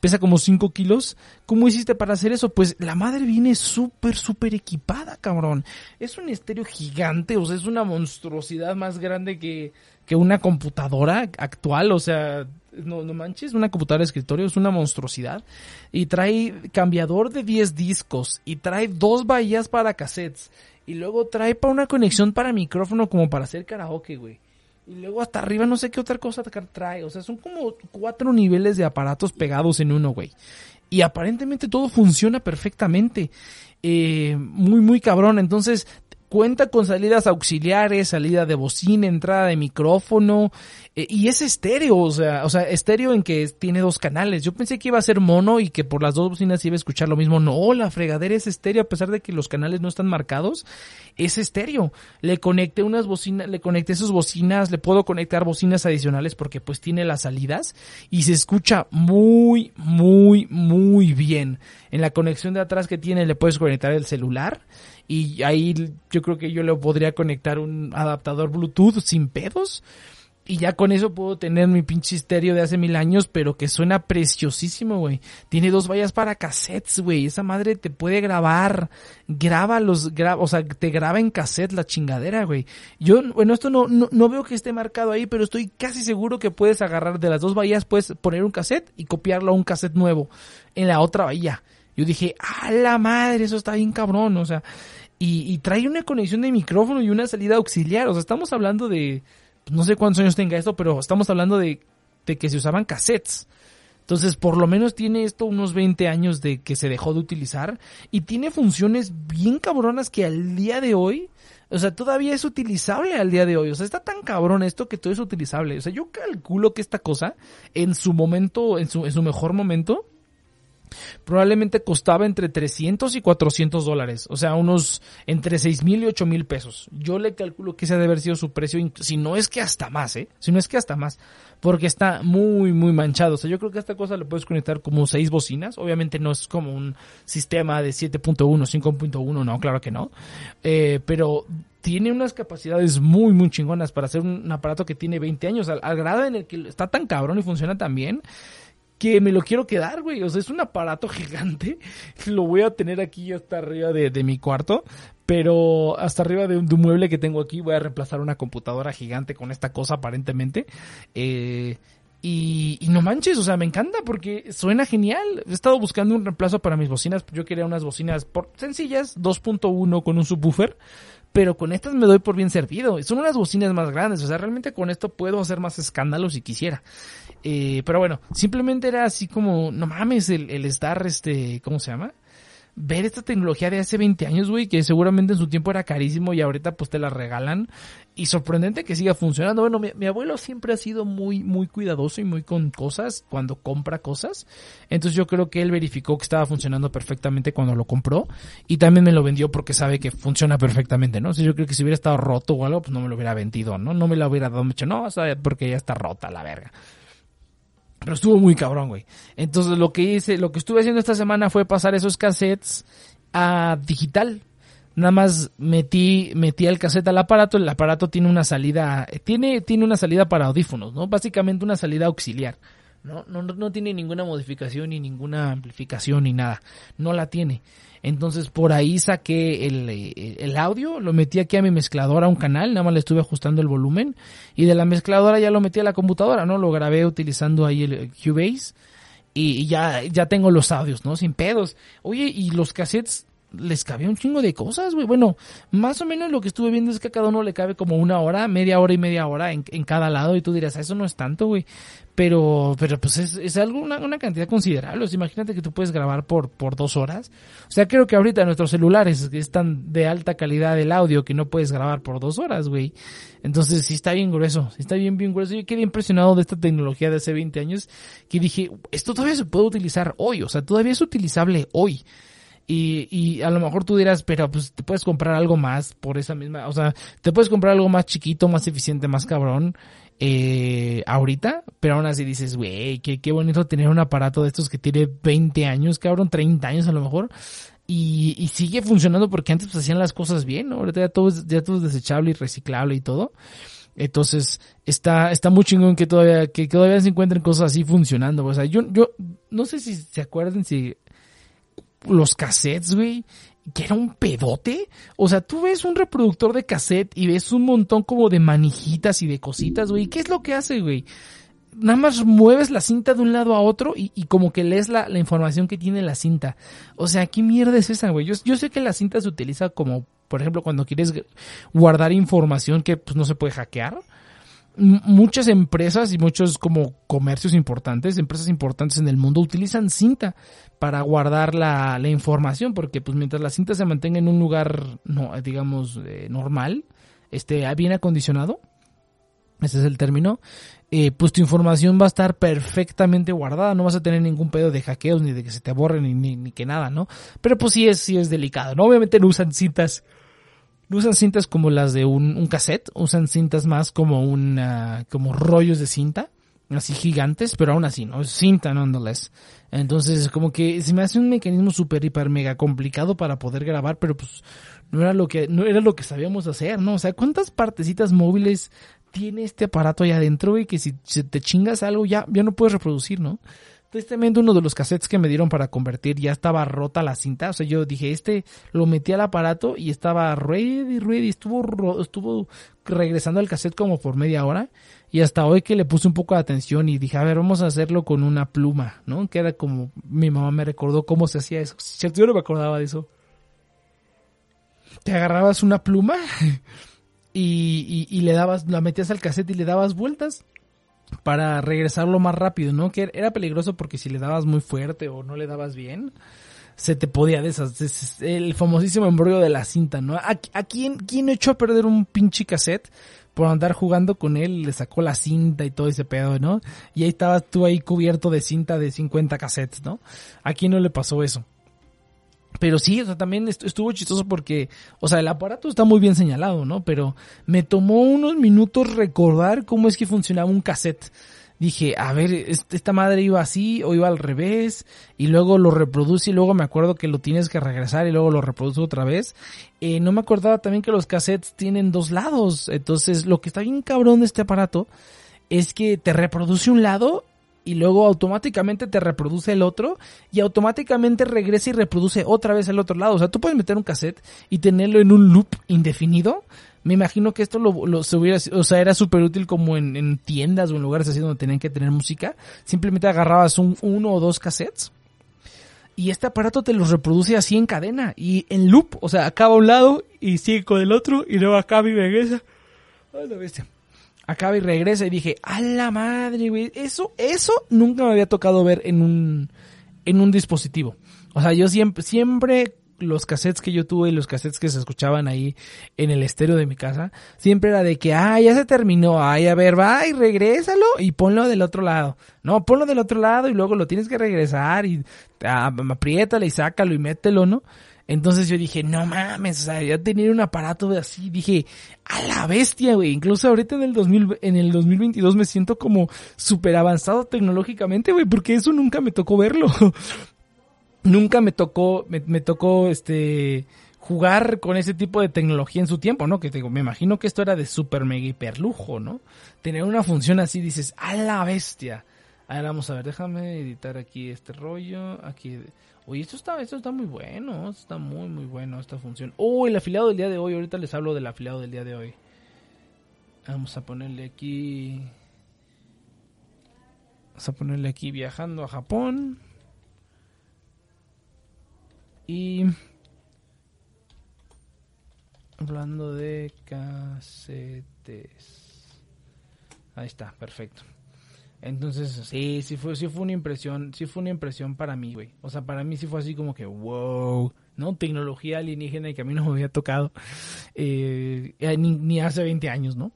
Pesa como 5 kilos. ¿Cómo hiciste para hacer eso? Pues la madre viene súper, súper equipada, cabrón. Es un estéreo gigante, o sea, es una monstruosidad más grande que, que una computadora actual, o sea, no, manches, una computadora de escritorio es una monstruosidad. Y trae cambiador de 10 discos, y trae dos bahías para cassettes, y luego trae para una conexión para micrófono como para hacer karaoke, güey. Y luego hasta arriba no sé qué otra cosa trae. O sea, son como cuatro niveles de aparatos pegados en uno, güey. Y aparentemente todo funciona perfectamente. Eh, muy, muy cabrón. Entonces, cuenta con salidas auxiliares, salida de bocina, entrada de micrófono, eh, y es estéreo, o sea, o sea, estéreo en que tiene dos canales. Yo pensé que iba a ser mono y que por las dos bocinas iba a escuchar lo mismo. No, la fregadera es estéreo, a pesar de que los canales no están marcados, es estéreo. Le conecté unas bocinas, le conecté sus bocinas, le puedo conectar bocinas adicionales porque pues tiene las salidas y se escucha muy, muy, muy bien. En la conexión de atrás que tiene le puedes conectar el celular y ahí yo creo que yo le podría conectar un adaptador Bluetooth sin pedos. Y ya con eso puedo tener mi pinche estéreo de hace mil años, pero que suena preciosísimo, güey. Tiene dos vallas para cassettes, güey. Esa madre te puede grabar. Graba los, graba, o sea, te graba en cassette la chingadera, güey. Yo, bueno, esto no, no, no veo que esté marcado ahí, pero estoy casi seguro que puedes agarrar de las dos bahías, puedes poner un cassette y copiarlo a un cassette nuevo en la otra bahía. Yo dije, a la madre, eso está bien cabrón, o sea, y, trae una conexión de micrófono y una salida auxiliar, o sea, estamos hablando de, no sé cuántos años tenga esto, pero estamos hablando de, de que se usaban cassettes. Entonces, por lo menos tiene esto unos 20 años de que se dejó de utilizar y tiene funciones bien cabronas que al día de hoy O sea, todavía es utilizable al día de hoy. O sea, está tan cabrón esto que todo es utilizable. O sea, yo calculo que esta cosa, en su momento, en su, en su mejor momento, probablemente costaba entre 300 y 400 dólares, o sea, unos entre 6 mil y 8 mil pesos. Yo le calculo que ese ha de haber sido su precio, si no es que hasta más, ¿eh? Si no es que hasta más, porque está muy, muy manchado. O sea, yo creo que esta cosa le puedes conectar como 6 bocinas, obviamente no es como un sistema de 7.1, 5.1, no, claro que no, eh, pero tiene unas capacidades muy, muy chingonas para hacer un aparato que tiene 20 años, al, al grado en el que está tan cabrón y funciona tan bien que me lo quiero quedar, güey. O sea, es un aparato gigante. Lo voy a tener aquí hasta arriba de, de mi cuarto. Pero hasta arriba de un, mueble que tengo aquí voy a reemplazar una computadora gigante con esta cosa aparentemente. Eh, y, y, no manches, o sea, me encanta porque suena genial. He estado buscando un reemplazo para mis bocinas. Yo quería unas bocinas por, sencillas, 2.1 con un subwoofer pero con estas me doy por bien servido. Son unas bocinas más grandes, o sea, realmente con esto puedo hacer más escándalos si quisiera. Eh, pero bueno, simplemente era así como, no mames, el, el estar, este, ¿cómo se llama? ver esta tecnología de hace 20 años, güey, que seguramente en su tiempo era carísimo y ahorita pues te la regalan. Y sorprendente que siga funcionando. Bueno, mi, mi, abuelo siempre ha sido muy, muy cuidadoso y muy con cosas cuando compra cosas. Entonces yo creo que él verificó que estaba funcionando perfectamente cuando lo compró. Y también me lo vendió porque sabe que funciona perfectamente, ¿no? O yo creo que si hubiera estado roto o algo, pues no me lo hubiera vendido, ¿no? No me lo hubiera dado mucho, no, o sea, porque ya está rota la verga. Pero estuvo muy cabrón, güey. Entonces lo que hice, lo que estuve haciendo esta semana fue pasar esos cassettes a digital. Nada más metí, metí el cassette al aparato, el aparato tiene una salida, tiene, tiene una salida para audífonos, ¿no? Básicamente una salida auxiliar. ¿no? No, no tiene ninguna modificación ni ninguna amplificación ni nada. No la tiene. Entonces por ahí saqué el, el, audio, lo metí aquí a mi mezcladora, a un canal, nada más le estuve ajustando el volumen y de la mezcladora ya lo metí a la computadora, ¿no? Lo grabé utilizando ahí el Cubase y ya, ya tengo los audios, ¿no? Sin pedos. Oye, y los cassettes les cabía un chingo de cosas, güey. Bueno, más o menos lo que estuve viendo es que a cada uno le cabe como una hora, media hora y media hora en, en cada lado. Y tú dirás, eso no es tanto, güey. Pero, pero pues es, es algo, una, una, cantidad considerable. O sea, imagínate que tú puedes grabar por, por dos horas. O sea, creo que ahorita nuestros celulares están de alta calidad el audio que no puedes grabar por dos horas, güey. Entonces sí está bien grueso, sí está bien, bien grueso. Yo quedé impresionado de esta tecnología de hace 20 años que dije, esto todavía se puede utilizar hoy. O sea, todavía es utilizable hoy. Y, y a lo mejor tú dirás, pero pues te puedes comprar algo más por esa misma, o sea, te puedes comprar algo más chiquito, más eficiente, más cabrón, eh, ahorita, pero aún así dices, güey, qué, qué bonito tener un aparato de estos que tiene 20 años, cabrón, 30 años a lo mejor, y, y sigue funcionando porque antes pues hacían las cosas bien, ¿no? Ahorita ya todo es, ya todo es desechable y reciclable y todo. Entonces, está, está muy chingón que todavía, todavía se encuentren cosas así funcionando. O sea, yo, yo, no sé si se acuerdan si los cassettes, güey, que era un pedote. O sea, tú ves un reproductor de cassette y ves un montón como de manijitas y de cositas, güey. ¿Qué es lo que hace, güey? Nada más mueves la cinta de un lado a otro y, como que lees la, la, información que tiene la cinta. O sea, ¿qué mierda es esa, güey? Yo, yo sé que la cinta se utiliza como, por ejemplo, cuando quieres guardar información que pues no se puede hackear muchas empresas y muchos como comercios importantes, empresas importantes en el mundo utilizan cinta para guardar la, la información, porque pues mientras la cinta se mantenga en un lugar, no, digamos, eh, normal, este, bien acondicionado, ese es el término, eh, pues tu información va a estar perfectamente guardada, no vas a tener ningún pedo de hackeos, ni de que se te borren, ni, ni, que nada, ¿no? Pero pues sí es, sí es delicado, ¿no? Obviamente no usan cintas no usan cintas como las de un, un cassette, usan cintas más como una, como rollos de cinta, así gigantes, pero aún así, ¿no? Es cinta nonetheless. Entonces, como que se me hace un mecanismo súper, hiper, mega complicado para poder grabar, pero pues no era lo que, no era lo que sabíamos hacer, ¿no? O sea, ¿cuántas partecitas móviles tiene este aparato ahí adentro, y que si, si te chingas algo ya, ya no puedes reproducir, ¿no? Tristemente uno de los cassettes que me dieron para convertir ya estaba rota la cinta. O sea, yo dije, este lo metí al aparato y estaba ready, ready. Estuvo, estuvo regresando al cassette como por media hora. Y hasta hoy que le puse un poco de atención y dije, a ver, vamos a hacerlo con una pluma, ¿no? Que era como, mi mamá me recordó cómo se hacía eso. Yo no me acordaba de eso. Te agarrabas una pluma y, y, le dabas, la metías al cassette y le dabas vueltas para regresarlo más rápido, ¿no? Que era peligroso porque si le dabas muy fuerte o no le dabas bien, se te podía deshacer. El famosísimo embrollo de la cinta, ¿no? ¿A, quién, quién echó a perder un pinche cassette? por andar jugando con él, le sacó la cinta y todo ese pedo, ¿no? Y ahí estabas tú ahí cubierto de cinta de 50 cassettes, ¿no? ¿A quién no le pasó eso? Pero sí, o sea, también estuvo chistoso porque, o sea, el aparato está muy bien señalado, ¿no? Pero me tomó unos minutos recordar cómo es que funcionaba un cassette dije, a ver, esta madre iba así o iba al revés y luego lo reproduce y luego me acuerdo que lo tienes que regresar y luego lo reproduce otra vez. Eh, no me acordaba también que los cassettes tienen dos lados. Entonces, lo que está bien cabrón de este aparato es que te reproduce un lado y luego automáticamente te reproduce el otro y automáticamente regresa y reproduce otra vez el otro lado. O sea, tú puedes meter un cassette y tenerlo en un loop indefinido me imagino que esto lo, se hubiera, o sea, era súper útil como en, en, tiendas o en lugares así donde tenían que tener música. Simplemente agarrabas un, uno o dos cassettes y este aparato te los reproduce así en cadena y en loop, o sea, acaba un lado y sigue con el otro y luego acaba y regresa. Ay, la bestia. Acaba y regresa y dije, a la madre, güey, eso, eso nunca me había tocado ver en un, en un dispositivo. O sea, yo siempre, siempre los cassettes que yo tuve y los cassettes que se escuchaban ahí en el estéreo de mi casa, siempre era de que, ah, ya se terminó, ay, a ver, va y regrésalo y ponlo del otro lado. No, ponlo del otro lado y luego lo tienes que regresar y ah, apriétale y sácalo y mételo, ¿no? Entonces yo dije, no mames, o sea, ya tenía un aparato de así, dije, a la bestia, güey. Incluso ahorita en el 2000, en el 2022 me siento como súper avanzado tecnológicamente, güey, porque eso nunca me tocó verlo nunca me tocó, me, tocó este jugar con ese tipo de tecnología en su tiempo, ¿no? Que digo, me imagino que esto era de super mega hiper lujo, ¿no? Tener una función así dices, a la bestia. A ver, vamos a ver, déjame editar aquí este rollo, aquí. Oye, esto está, esto está muy bueno, está muy, muy bueno esta función. Oh, el afiliado del día de hoy, ahorita les hablo del afiliado del día de hoy. Vamos a ponerle aquí... Vamos a ponerle aquí viajando a Japón. Y hablando de casetes. Ahí está, perfecto. Entonces, sí, sí fue, sí fue una impresión, sí fue una impresión para mí, güey. O sea, para mí sí fue así como que, wow, ¿no? Tecnología alienígena y que a mí no me había tocado eh, ni, hace 20 años, ¿no?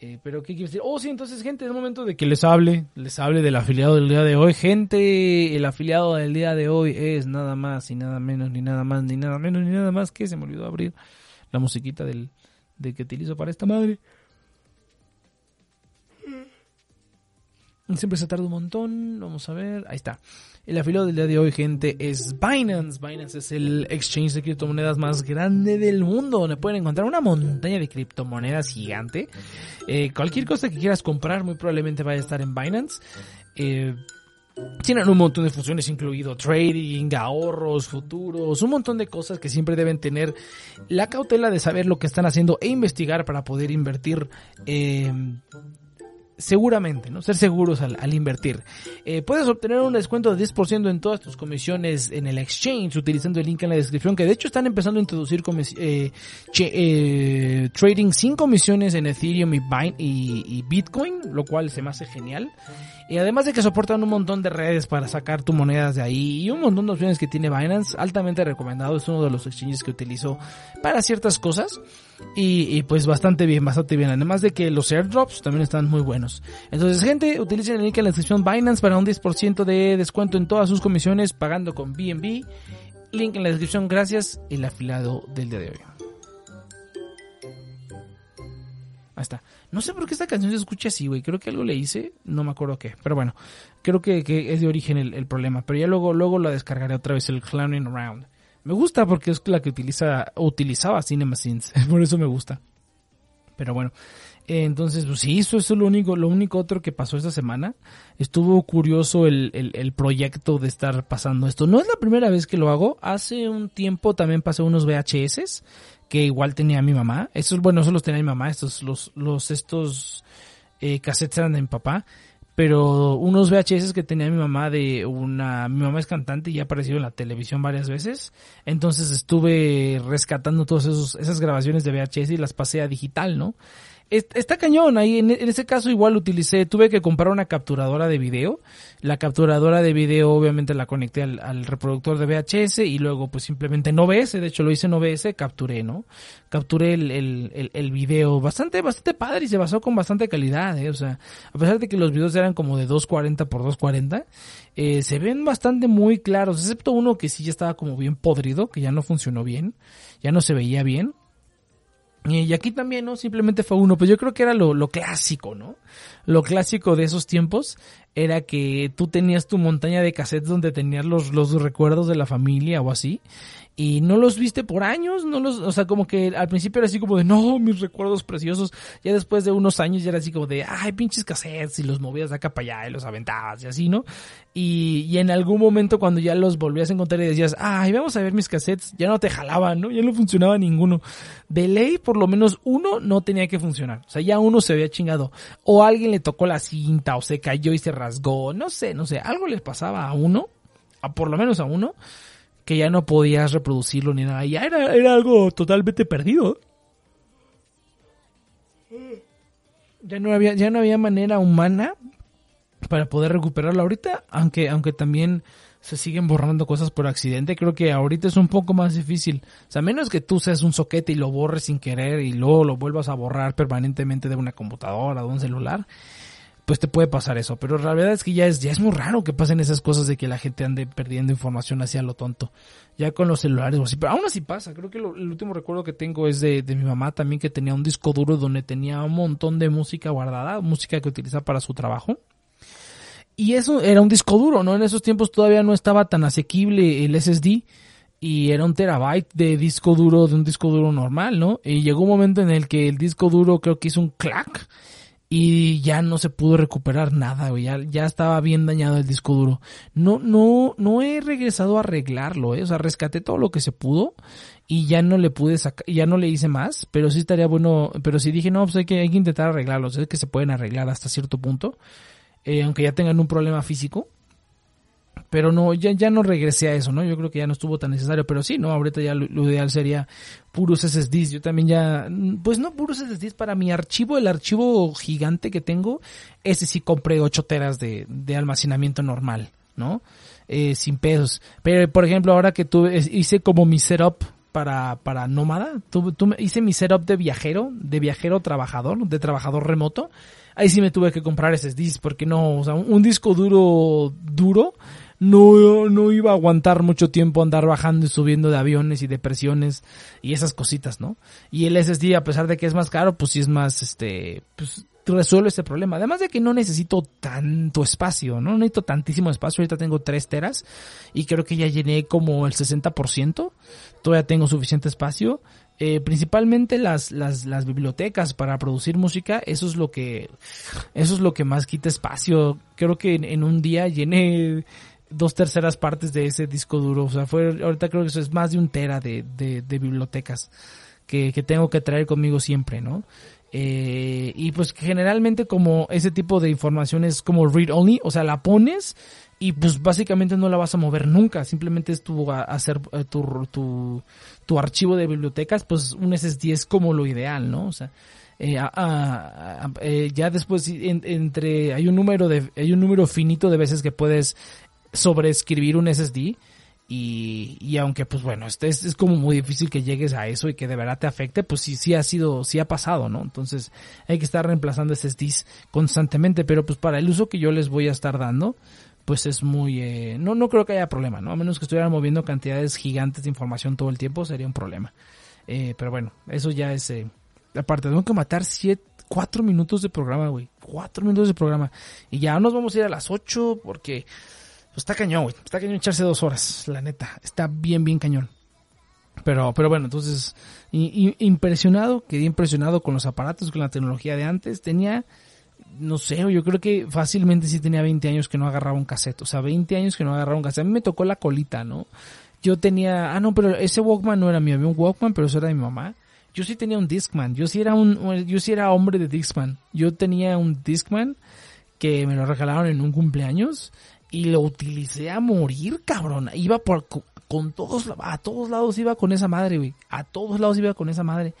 Eh, pero, ¿qué quiero decir? Oh, sí, entonces, gente, es momento de que les hable, les hable del afiliado del día de hoy. Gente, el afiliado del día de hoy es nada más y nada menos, ni nada más, ni nada menos, ni nada más que se me olvidó abrir la musiquita del, del que utilizo para esta madre. Siempre se tarda un montón. Vamos a ver. Ahí está. El afiliado del día de hoy, gente, es Binance. Binance es el exchange de criptomonedas más grande del mundo, donde pueden encontrar una montaña de criptomonedas gigante. Eh, cualquier cosa que quieras comprar, muy probablemente vaya a estar en Binance. Eh, tienen un montón de funciones, incluido trading, ahorros, futuros, un montón de cosas que siempre deben tener la cautela de saber lo que están haciendo e investigar para poder invertir eh, seguramente, ¿no? Ser seguros al, invertir. Eh, puedes obtener un descuento de 10% en todas tus comisiones en el exchange utilizando el link en la descripción, que de hecho están empezando a introducir eh, eh, trading sin comisiones en Ethereum y, Bitcoin, lo cual se me hace genial. Y además de que soportan un montón de redes para sacar tus monedas de ahí y un montón de opciones que tiene Binance, altamente recomendado, es uno de los exchanges que utilizo para ciertas cosas. Y, pues bastante bien, bastante bien. Además de que los airdrops también están muy buenos. Entonces, gente, utilicen el link en la descripción Binance para un 10% de descuento en todas sus comisiones pagando con BNB. Link en la descripción, gracias. El afilado del día de hoy. Ahí está. No sé por qué esta canción se escucha así, güey. Creo que algo le hice, no me acuerdo qué. Pero bueno, creo que, es de origen el, el, problema. Pero ya luego, luego la descargaré otra vez, el Clowning Around. Me gusta porque es la que utiliza, utilizaba CinemaSins, por eso me gusta. Pero bueno, eh, entonces, pues sí, eso es lo único, lo único otro que pasó esta semana. Estuvo curioso el, el, proyecto de estar pasando esto. No es la primera vez que lo hago. Hace un tiempo también pasé unos VHS que igual tenía mi mamá. Estos, bueno, esos los tenía mi mamá. Estos, los, los, estos eh, cassettes eran de mi papá pero unos VHS que tenía mi mamá de una, mi mamá es cantante y ha aparecido en la televisión varias veces, entonces estuve rescatando todas esas grabaciones de VHS y las pasé a digital, ¿no? Está cañón, ahí en, ese caso igual utilicé, tuve que comprar una capturadora de video. La capturadora de video obviamente la conecté al, reproductor de VHS y luego pues simplemente en OBS, de hecho lo hice en OBS, capturé, ¿no? Capturé el, el, el, video bastante, bastante padre y se basó con bastante calidad, ¿eh? O sea, a pesar de que los videos eran como de 240 por 240, eh, se ven bastante muy claros, excepto uno que sí ya estaba como bien podrido, que ya no funcionó bien, ya no se veía bien y aquí también, ¿no? Simplemente fue uno. Pues yo creo que era lo, lo clásico, ¿no? Lo clásico de esos tiempos era que tú tenías tu montaña de cassettes donde tenías los, los recuerdos de la familia o así y no los viste por años, no los, o sea, como que al principio era así como de, no, mis recuerdos preciosos, ya después de unos años ya era así como de, ay, pinches cassettes, y los movías de acá para allá y los aventabas y así, ¿no? Y, y en algún momento cuando ya los volvías a encontrar y decías, ay, vamos a ver mis cassettes, ya no te jalaban, ¿no? Ya no funcionaba ninguno. De ley, por lo menos uno no tenía que funcionar, o sea, ya uno se había chingado, o alguien le tocó la cinta, o se cayó y se rasgó, no sé, no sé, algo les pasaba a uno, a por lo menos a uno, que ya no podías reproducirlo ni nada. Ya era, era algo totalmente perdido. Ya no había, ya no había manera humana para poder recuperarlo ahorita, aunque, aunque también se siguen borrando cosas por accidente, creo que ahorita es un poco más difícil. O sea, menos que tú seas un soquete y lo borres sin querer y luego lo vuelvas a borrar permanentemente de una computadora, de un celular pues te puede pasar eso. Pero la verdad es que ya es, ya es muy raro que pasen esas cosas de que la gente ande perdiendo información hacia lo tonto. Ya con los celulares o así. Pero aún así pasa. Creo que el último recuerdo que tengo es de, de, mi mamá también que tenía un disco duro donde tenía un montón de música guardada, música que utiliza para su trabajo. Y eso era un disco duro, ¿no? En esos tiempos todavía no estaba tan asequible el SSD y era un terabyte de disco duro de un disco duro normal, ¿no? Y llegó un momento en el que el disco duro creo que hizo un clack y ya no se pudo recuperar nada, Ya, ya estaba bien dañado el disco duro. No, no, no he regresado a arreglarlo, ¿eh? O sea, rescaté todo lo que se pudo y ya no le pude sacar, ya no le hice más, pero sí estaría bueno, pero sí dije, no, pues hay que, hay que intentar arreglarlos, es que se pueden arreglar hasta cierto punto, eh, aunque ya tengan un problema físico pero no, ya, ya no regresé a eso, ¿no? Yo creo que ya no estuvo tan necesario, pero sí, ¿no? Ahorita ya lo, ideal sería puros SSDs. Yo también ya, pues no puros SSDs para mi archivo, el archivo gigante que tengo, ese sí compré 8 teras de, de almacenamiento normal, ¿no? Eh, sin pesos. Pero, por ejemplo, ahora que tuve, hice como mi setup para, para nómada, tuve, hice mi setup de viajero, de viajero trabajador, de trabajador remoto. Ahí sí me tuve que comprar SSDs porque no, o sea, un disco duro, duro, no, no iba a aguantar mucho tiempo andar bajando y subiendo de aviones y de presiones y esas cositas, ¿no? Y el SSD, a pesar de que es más caro, pues sí es más, este, pues resuelve ese problema. Además de que no necesito tanto espacio, no necesito tantísimo espacio. Ahorita tengo 3 teras y creo que ya llené como el 60%. Todavía tengo suficiente espacio. Eh, principalmente las, las, bibliotecas para producir música, eso es lo que, eso es lo que más quita espacio. Creo que en, en un día llené dos terceras partes de ese disco duro. O sea, ahorita creo que eso es más de un tera de, de, bibliotecas que, que, tengo que traer conmigo siempre, ¿no? Eh, y pues generalmente como ese tipo de información es como read only, o sea, la pones y pues básicamente no la vas a mover nunca, simplemente es tu, hacer eh, tu, tu, tu archivo de bibliotecas, pues un SSD es como lo ideal, ¿no? O sea, eh, ya después entre hay un número de hay un número finito de veces que puedes sobre escribir un SSD. Y, y aunque pues bueno, este es, es, como muy difícil que llegues a eso y que de verdad te afecte, pues sí, sí ha sido, sí ha pasado, ¿no? Entonces hay que estar reemplazando SSDs constantemente, pero pues para el uso que yo les voy a estar dando, pues es muy, eh, no, no creo que haya problema, ¿no? A menos que estuvieran moviendo cantidades gigantes de información todo el tiempo, sería un problema. Eh, pero bueno, eso ya es, eh, aparte, tengo que matar siete, cuatro minutos de programa, güey. Cuatro minutos de programa. Y ya nos vamos a ir a las ocho porque pues está cañón, güey. Está cañón echarse dos horas, la neta. Está bien, bien cañón. Pero, pero bueno, entonces, impresionado, quedé impresionado con los aparatos, con la tecnología de antes. Tenía, no sé, yo creo que fácilmente sí tenía 20 años que no agarraba un cassette. O sea, 20 años que no agarraba un cassette. A mí me tocó la colita, ¿no? Yo tenía, ah, no, pero ese Walkman no era mío. Había un Walkman, pero eso era de mi mamá. Yo sí tenía un Discman. Yo sí era un, yo sí era hombre de Discman. Yo tenía un Discman que me lo regalaron en un cumpleaños y lo utilicé a morir, cabrón. Iba por con todos a todos lados iba con esa madre, güey. A todos lados iba con esa madre.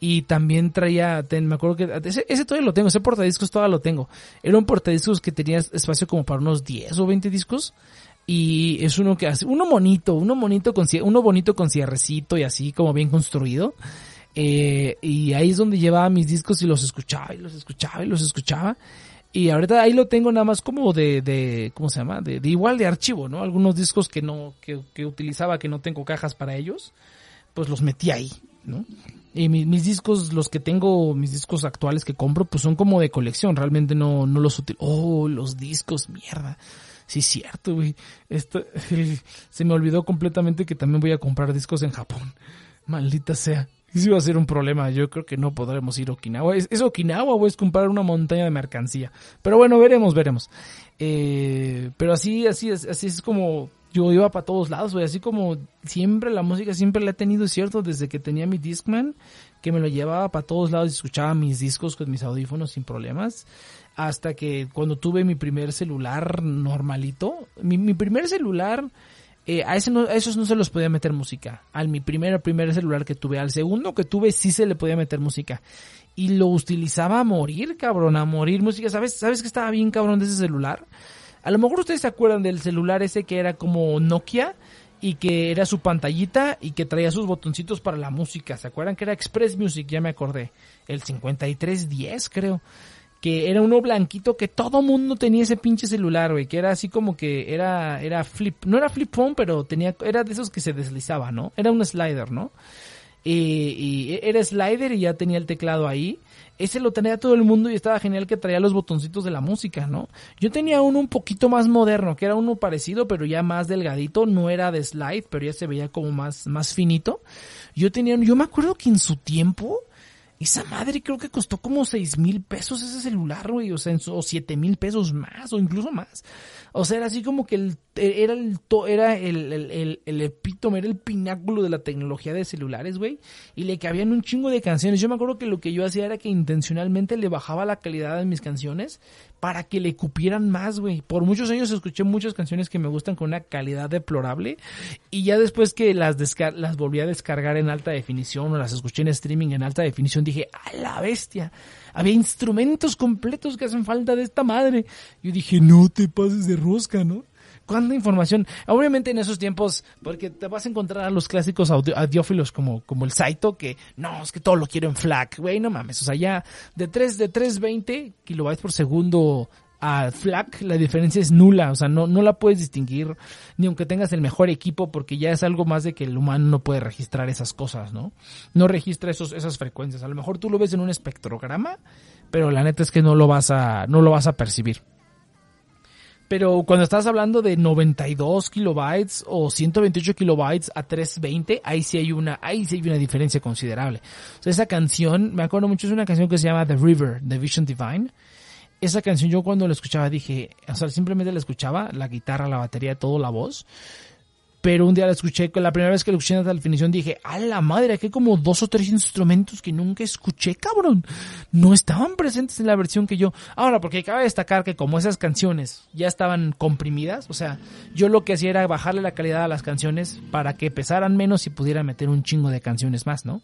Y también traía, me acuerdo que ese, todavía lo tengo, ese portadiscos todavía lo tengo. Era un portadiscos que tenía espacio como para unos 10 o 20 discos. Y es uno que hace, uno bonito, uno bonito con, uno bonito con cierrecito y así como bien construido. Eh, y ahí es donde llevaba mis discos y los escuchaba y los escuchaba y los escuchaba. Y ahorita ahí lo tengo nada más como de, de ¿cómo se llama? De, de igual de archivo, ¿no? Algunos discos que no, que, que, utilizaba, que no tengo cajas para ellos, pues los metí ahí, ¿no? Y mis, discos, los que tengo, mis discos actuales que compro, pues son como de colección, realmente no, no los utilizo. Oh, los discos, mierda. Sí, cierto, güey. Esto, se me olvidó completamente que también voy a comprar discos en Japón. Maldita sea. Eso va a ser un problema. Yo creo que no podremos ir a Okinawa. ¿Es, Okinawa o es comprar una montaña de mercancía? Pero bueno, veremos, veremos. Eh, pero así, así es, así es como yo iba para todos lados, güey. Así como siempre la música siempre la he tenido, cierto, desde que tenía mi Discman, que me lo llevaba para todos lados y escuchaba mis discos con mis audífonos sin problemas. Hasta que cuando tuve mi primer celular normalito, mi, mi primer celular eh, a, ese no, esos no se los podía meter música. Al mi primer, primer celular que tuve, al segundo que tuve sí se le podía meter música. Y lo utilizaba a morir, cabrón, a morir música. ¿Sabes, ¿Sabes que estaba bien cabrón de ese celular? A lo mejor ustedes se acuerdan del celular ese que era como Nokia y que era su pantallita y que traía sus botoncitos para la música. ¿Se acuerdan que era Express Music? Ya me acordé. El 5310 creo que era uno blanquito que todo mundo tenía ese pinche celular, güey, que era así como que era era flip, no era flip phone, pero tenía era de esos que se deslizaba, ¿no? Era un slider, ¿no? Y, y era slider y ya tenía el teclado ahí. Ese lo tenía todo el mundo y estaba genial que traía los botoncitos de la música, ¿no? Yo tenía uno un poquito más moderno, que era uno parecido, pero ya más delgadito, no era de slide, pero ya se veía como más, más finito. Yo tenía, yo me acuerdo que en su tiempo, esa madre creo que costó como seis mil pesos ese celular, güey, o sea, o siete mil pesos más, o incluso más. O sea, era así como que el, era el, era el, el, el, epítome, era el pináculo de la tecnología de celulares, güey. Y le cabían un chingo de canciones. Yo me acuerdo que lo que yo hacía era que intencionalmente le bajaba la calidad de mis canciones para que le cupieran más, güey. Por muchos años escuché muchas canciones que me gustan con una calidad deplorable y ya después que las las volví a descargar en alta definición o las escuché en streaming en alta definición dije, "A la bestia." Había instrumentos completos que hacen falta de esta madre. Yo dije, "No te pases de rosca, ¿no?" ¿Cuánta información? Obviamente en esos tiempos, porque te vas a encontrar a los clásicos audiófilos como, como el Saito, que no, es que todo lo quiero en FLAC, güey, no mames. O sea, ya de 3, de 320 kilobytes por segundo a FLAC, la diferencia es nula, o sea, no, no la puedes distinguir, ni aunque tengas el mejor equipo, porque ya es algo más de que el humano no puede registrar esas cosas, ¿no? No registra esos, esas frecuencias. A lo mejor tú lo ves en un espectrograma, pero la neta es que no lo vas a, no lo vas a percibir. Pero cuando estás hablando de 92 kilobytes o 128 kilobytes a 320, ahí sí hay una, ahí sí hay una diferencia considerable. O sea, esa canción, me acuerdo mucho, es una canción que se llama The River, de Vision Divine. Esa canción yo cuando la escuchaba dije, o sea, simplemente la escuchaba, la guitarra, la batería, todo, la voz pero un día la escuché, la primera vez que la escuché en la definición dije, a la madre, aquí hay como dos o tres instrumentos que nunca escuché, cabrón. No estaban presentes en la versión que yo. Ahora, porque cabe destacar que como esas canciones ya estaban comprimidas, o sea, yo lo que hacía era bajarle la calidad a las canciones para que pesaran menos y pudiera meter un chingo de canciones más, ¿no?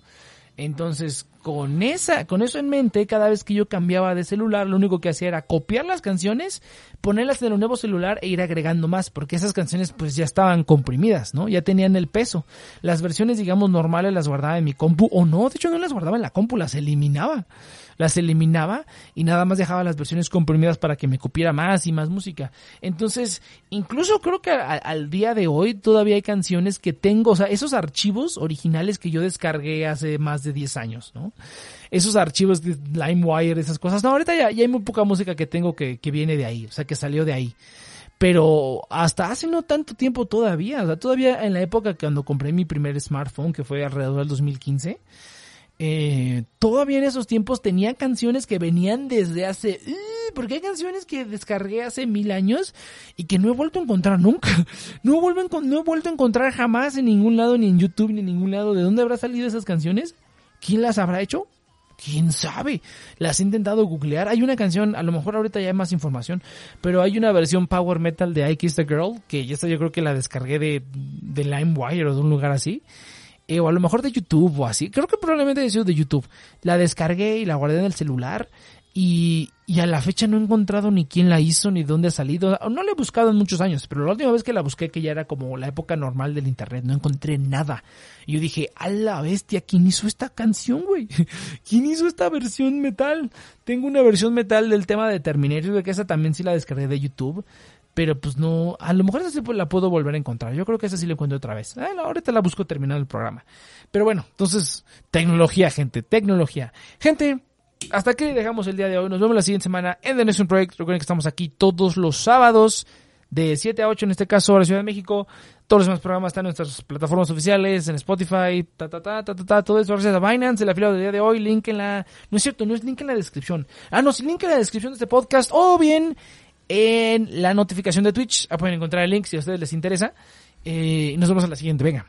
Entonces, con esa, con eso en mente, cada vez que yo cambiaba de celular, lo único que hacía era copiar las canciones, ponerlas en el nuevo celular e ir agregando más, porque esas canciones pues ya estaban comprimidas, ¿no? Ya tenían el peso. Las versiones, digamos, normales las guardaba en mi compu, o no, de hecho no las guardaba en la compu, las eliminaba las eliminaba y nada más dejaba las versiones comprimidas para que me copiara más y más música. Entonces, incluso creo que al día de hoy todavía hay canciones que tengo, o sea, esos archivos originales que yo descargué hace más de 10 años, ¿no? Esos archivos de LimeWire, esas cosas. No, ahorita ya, ya hay muy poca música que tengo que, que viene de ahí, o sea, que salió de ahí pero hasta hace no tanto tiempo todavía, o sea, todavía en la época cuando compré mi primer smartphone, que fue alrededor del 2015, eh, todavía en esos tiempos tenía canciones que venían desde hace... Uh, porque hay canciones que descargué hace mil años y que no he vuelto a encontrar nunca. No, no he vuelto a encontrar jamás en ningún lado, ni en YouTube, ni en ningún lado. ¿De dónde habrá salido esas canciones? ¿Quién las habrá hecho? quién sabe. Las he intentado googlear. Hay una canción, a lo mejor ahorita ya hay más información, pero hay una versión power metal de I Kissed a Girl, que ya está, yo creo que la descargué de, de LimeWire o de un lugar así eh, o a lo mejor de YouTube o así. Creo que probablemente haya sido de YouTube. La descargué y la guardé en el celular. Y, y a la fecha no he encontrado ni quién la hizo ni dónde ha salido. No la he buscado en muchos años, pero la última vez que la busqué, que ya era como la época normal del internet, no encontré nada. Y yo dije, a la bestia, ¿quién hizo esta canción, güey? ¿Quién hizo esta versión metal? Tengo una versión metal del tema de Terminator, que esa también sí la descargué de YouTube. Pero pues no, a lo mejor esa sí la puedo volver a encontrar. Yo creo que esa sí la encuentro otra vez. Ah, ahorita la busco terminando el programa. Pero bueno, entonces, tecnología, gente, tecnología. Gente, hasta aquí dejamos el día de hoy. Nos vemos la siguiente semana en The Nation Project. Recuerden que estamos aquí todos los sábados de 7 a 8 en este caso, la Ciudad de México. Todos los demás programas están en nuestras plataformas oficiales, en Spotify, ta, ta, ta, ta, ta, ta todo eso gracias a Binance, el afiliado del día de hoy, link en la... No es cierto, no es link en la descripción. Ah, no, sí, link en la descripción de este podcast, o bien en la notificación de Twitch. Ahí pueden encontrar el link si a ustedes les interesa. Eh, y nos vemos en la siguiente, venga.